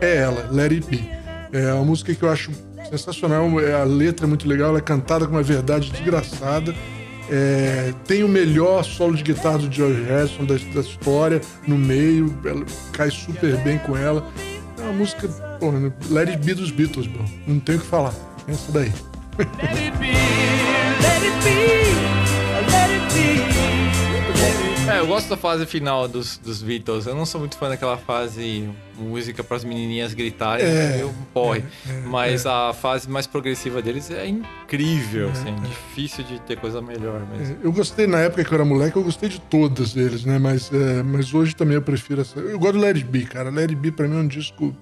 é ela, Let It Be. É uma música que eu acho sensacional, é, a letra é muito legal, ela é cantada com uma verdade desgraçada. É, tem o melhor solo de guitarra do George Harrison da, da, história no meio, ela cai super bem com ela. É uma música, porra, Let It Be dos Beatles, bro. Não tem o que falar. Essa daí. Let it be, let it be, eu gosto da fase final dos, dos Beatles. Eu não sou muito fã daquela fase música para as menininhas gritarem, é, eu porre. É, é, Mas é. a fase mais progressiva deles é incrível, é, assim, difícil de ter coisa melhor mesmo. eu gostei na época que eu era moleque, eu gostei de todas deles, né? Mas, mas hoje também eu prefiro essa. Eu gosto do It Be, cara. It Be pra mim é um disco.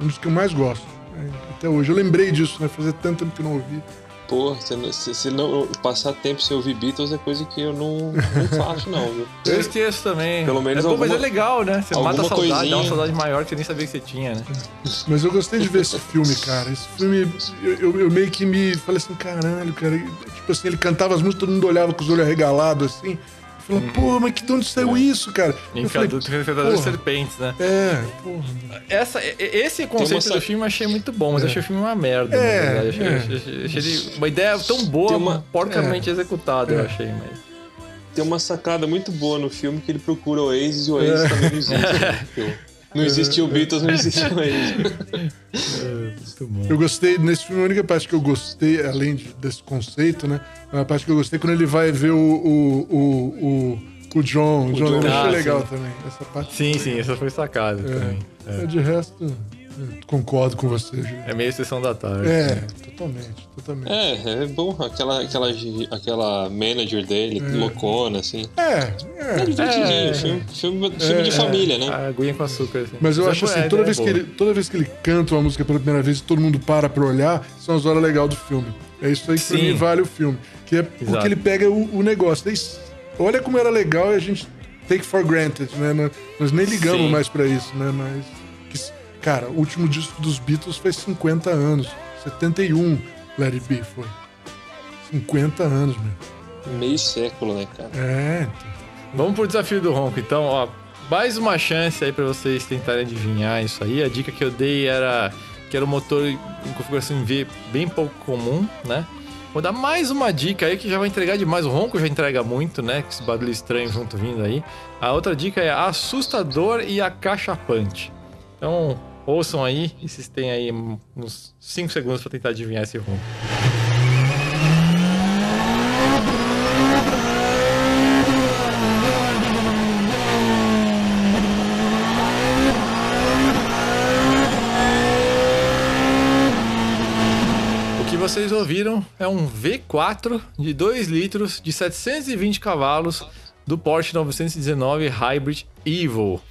um dos que eu mais gosto. Até hoje. Eu lembrei disso, né? Fazia tanto tempo que eu não ouvi. Pô, se, se, não passar tempo sem ouvir Beatles é coisa que eu não, não faço, não, viu? Eu esqueço também. Pelo menos é, alguma, mas é legal, né? Você mata a saudade, coisinha. dá uma saudade maior que você nem sabia que você tinha, né? Mas eu gostei de ver esse filme, cara. Esse filme, eu, eu, eu meio que me falei assim, caralho, cara. Tipo assim, ele cantava as músicas, todo mundo olhava com os olhos arregalados, assim. Falou, hum. pô, mas que de onde saiu é. isso, cara? Enfiador de serpentes, né? É, porra. Essa, esse conceito do filme eu achei muito bom, mas é. eu achei o filme uma merda, é, Achei, é. achei, achei, achei, uma ideia tão boa, uma, porcamente é. executada, eu é. achei, mas tem uma sacada muito boa no filme que ele procura o Oasis e o Oasis é. também não existe. Não existiu o Beatles, não existiu ele. É, eu gostei, nesse filme, a única parte que eu gostei, além desse conceito, né? A parte que eu gostei quando ele vai ver o, o, o, o, o John. O John, John. eu achei legal também. Essa parte sim, sim, essa foi sacada é. também. É. De resto. Concordo com você, Júlio. É meio sessão da tarde. É, né? totalmente, totalmente. É, é bom. Aquela, aquela, aquela manager dele, é. loucona, assim. É, é. É divertidinho. É, filme, filme, filme de é, família, né? A aguinha com açúcar. Assim. Mas eu acho assim, é, toda, vez que ele, toda vez que ele canta uma música pela primeira vez e todo mundo para pra olhar, são as horas legais do filme. É isso aí que Sim. pra mim vale o filme. Que é Exato. porque ele pega o, o negócio. Olha como era legal e a gente take for granted, né? Nós nem ligamos Sim. mais pra isso, né? Mas Cara, o último disco dos Beatles fez 50 anos. 71, Let It Be foi. 50 anos, meu. Meio século, né, cara? É. Então. Vamos pro desafio do ronco, então, ó. Mais uma chance aí para vocês tentarem adivinhar isso aí. A dica que eu dei era que era um motor em configuração em V bem pouco comum, né? Vou dar mais uma dica aí que já vai entregar demais. O ronco já entrega muito, né? Com esse barulho estranho junto vindo aí. A outra dica é assustador e acachapante. Então, ouçam aí e vocês têm aí uns 5 segundos para tentar adivinhar esse rumo. O que vocês ouviram é um V4 de 2 litros de 720 cavalos do Porsche 919 Hybrid Evo.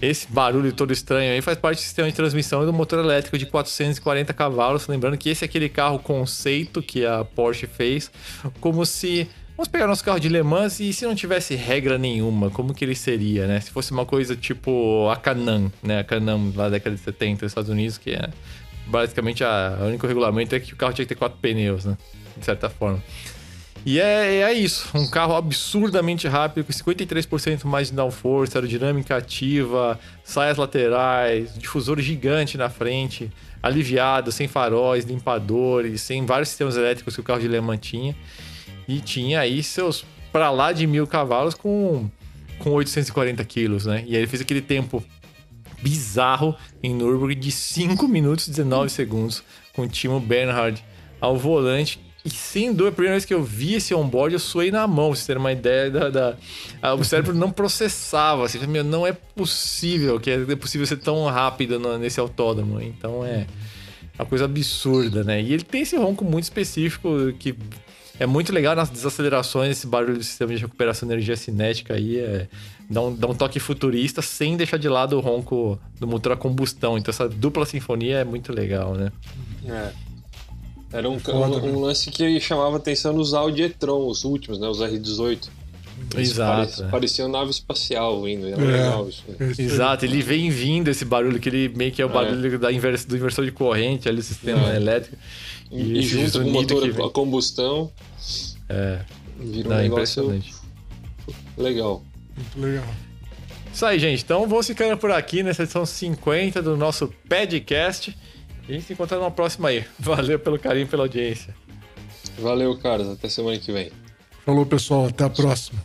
Esse barulho todo estranho aí faz parte do sistema de transmissão do motor elétrico de 440 cavalos. Lembrando que esse é aquele carro conceito que a Porsche fez, como se. Vamos pegar nosso carro de Le Mans e se não tivesse regra nenhuma, como que ele seria, né? Se fosse uma coisa tipo a Canam, né? A Canam lá da década de 70 nos Estados Unidos, que é basicamente a, o único regulamento é que o carro tinha que ter quatro pneus, né? De certa forma. E é, é isso, um carro absurdamente rápido, com 53% mais de downforce, aerodinâmica ativa, saias laterais, difusor gigante na frente, aliviado, sem faróis, limpadores, sem vários sistemas elétricos que o carro de Le Mans tinha. E tinha aí seus para lá de mil cavalos com, com 840 quilos, né? E aí ele fez aquele tempo bizarro em Nürburgring de 5 minutos e 19 segundos com o Timo Bernhard ao volante e sem dúvida, a primeira vez que eu vi esse onboard, eu suei na mão, pra vocês terem uma ideia da. da... o cérebro não processava, assim, meu, não é possível que é possível ser tão rápido nesse autódromo. Então é uma coisa absurda, né? E ele tem esse ronco muito específico que é muito legal nas desacelerações, esse barulho do sistema de recuperação de energia cinética aí é, dá, um, dá um toque futurista sem deixar de lado o ronco do motor a combustão. Então essa dupla sinfonia é muito legal, né? É. Era um, um, um, lance que chamava atenção nos Audi e-tron, os últimos, né? Os R18. Exato. Parecia, é. parecia uma nave espacial indo. Era É. legal isso. né? É isso. Exato, ele vem vindo esse barulho, que ele meio que é o barulho da invers, do inversor de corrente, ali, o sistema É. elétrico. E, esse junto com o motor a combustão, É, vira um não, é negócio impressionante. legal. Muito legal. Isso aí, gente. Então vou ficando por aqui nessa edição 50 do nosso podcast. E a gente se encontra numa próxima aí. Valeu pelo carinho, pela audiência. Valeu, caras. Até semana que vem. Falou, pessoal. Até a próxima.